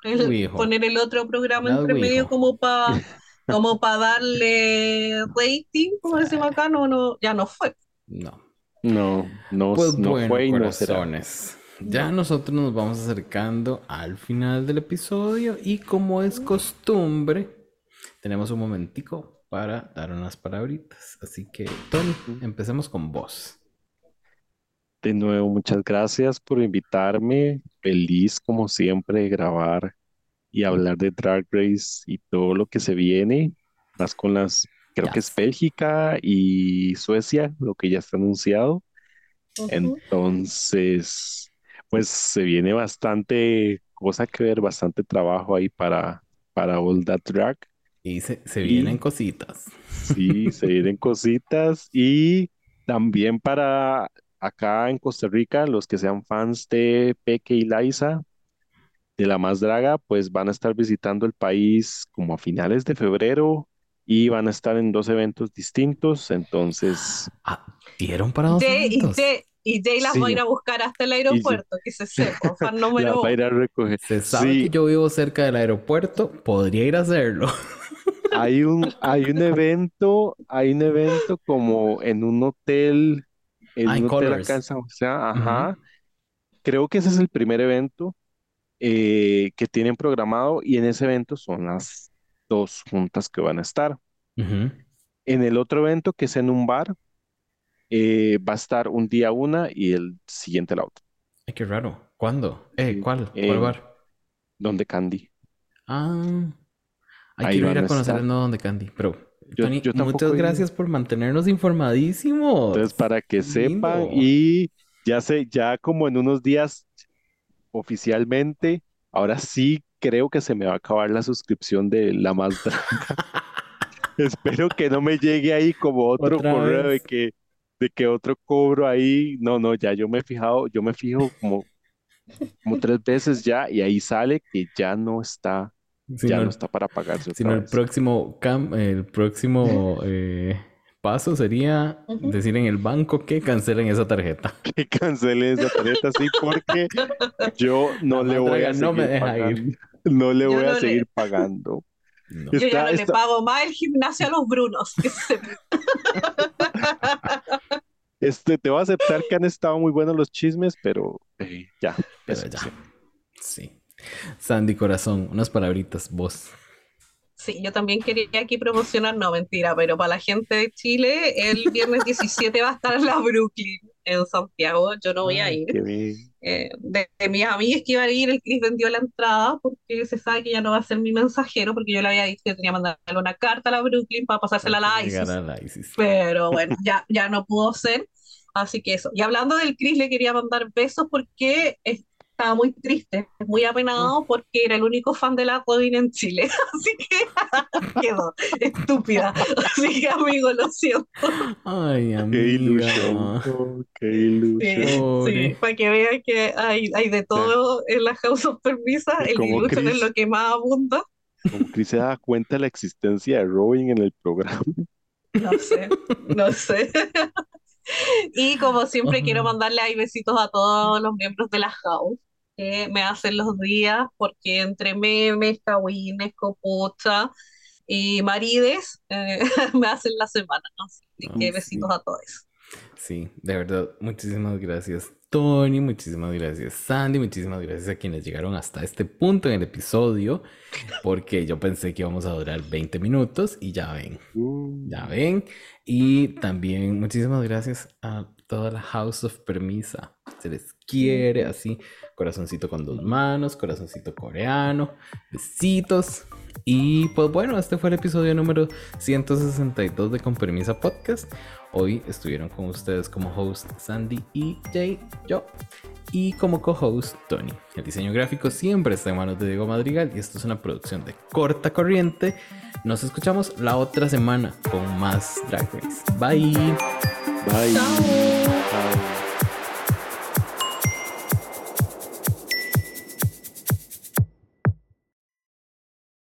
el poner el otro programa entre medio como para como para darle rating, como decimos acá, no, no, ya no fue. No. No, no, Pues no bueno, fue y no será. Ya nosotros nos vamos acercando al final del episodio y como es costumbre, tenemos un momentico para dar unas palabritas. Así que, Tony, empecemos con vos. De nuevo, muchas gracias por invitarme. Feliz, como siempre, de grabar y hablar de Drag Race y todo lo que se viene. Más con las, creo que es. Bélgica y Suecia, lo que ya está anunciado. Entonces, pues se viene bastante cosa que ver, bastante trabajo ahí para, para All That Drag. Y se, se Y- vienen cositas. Sí, se vienen cositas y también para acá en Costa Rica, los que sean fans de Peque y Liza, de La Más Draga, pues van a estar visitando el país como a finales de febrero y van a estar en dos eventos distintos, entonces Ah, ¿dieron para dos eventos? Y Jay las Sí. va a ir a buscar hasta el aeropuerto, que se sepa, fan número va a ir uno. a recoger. Se sabe Sí, que yo vivo cerca del aeropuerto, podría ir a hacerlo. hay un, hay un evento, hay un evento como en un hotel, en Ah, en un hotel acá en San José, ajá. Creo que ese es el primer evento eh, que tienen programado y en ese evento son las dos juntas que van a estar. Ujú. En el otro evento, que es en un bar, eh, va a estar un día una y el siguiente la otra, Ay, qué raro. ¿Cuándo? Eh, ¿cuál? ¿Cuál bar? donde Candy. Ah. Ay, Ahí quiero ir a conocer el nuevo de Candy. Pero, Yo- Tony, yo muchas gracias por mantenernos informadísimos. Entonces, para que sepan, y ya sé, ya como en unos días oficialmente, ahora sí creo que se me va a acabar la suscripción de La Más. Espero que no me llegue ahí como otro correo de que, de que otro cobro ahí. No, no, ya yo me he fijado, yo me fijo como, como tres veces ya y ahí sale que ya no está, ya no, el- está para pagarse si otra el vez. próximo, cam- el próximo eh, paso sería decir en el banco que cancelen esa tarjeta. Que cancelen esa tarjeta así porque yo no La le voy a Draga no me seguir deja ir. No le Yo voy a le- seguir pagando. No. Yo ya Está- no le pago más el gimnasio a los Brunos. se. Este, te voy a aceptar que han estado muy buenos los chismes, pero eh, ya, Pero ya. sí. Sí. Sandy Corazón, unas palabritas, vos. Sí, yo también quería aquí promocionar, no mentira, pero para la gente de Chile, el viernes 17 va a estar en la Brooklyn, en Santiago. Yo no voy a ir. Eh, de, de mis amigas que iban a ir, el Chris vendió la entrada porque se sabe que ya no va a ser mi mensajero, porque yo le había dicho que tenía que mandarle una carta a la Brooklyn para pasársela a la ISIS. a la ISIS. Pero bueno, ya, ya no pudo ser. Así que eso. Y hablando del Chris, le quería mandar besos porque estaba muy triste, muy apenado porque era el único fan de la Robin en Chile. Así que quedó estúpida. Así que, amigo, lo siento. Ay, Qué amiga. ilusión. oh, qué ilusión. Sí, para que vean que hay, hay de todo en la House of Permisa. El ilusión es lo que más abunda. Como Chris se da cuenta de la existencia de Robin en el programa. No sé, no sé. Y como siempre, quiero mandarle ahí besitos a todos los miembros de la house que me hacen los días, porque entre memes, cagüines, copucha y marides eh, me hacen la semana. Así que Ay, besitos sí. a todos. Sí, de verdad, muchísimas gracias Tony, muchísimas gracias Sandy, muchísimas gracias a quienes llegaron hasta este punto en el episodio, porque yo pensé que íbamos a durar 20 minutos y ya ven, Uh, ya ven. Y también muchísimas gracias a toda la House of Permisa. Se les quiere así, corazoncito con dos manos, corazoncito coreano, besitos. Y pues bueno, este fue el episodio número 162 de Con Permisa Podcast. Hoy estuvieron con ustedes como host Sandy y Jay, yo, y como co-host Tony. El diseño gráfico siempre está en manos de Diego Madrigal y esto es una producción de corta corriente. Nos escuchamos la otra semana con más Drag Race. Bye. bye.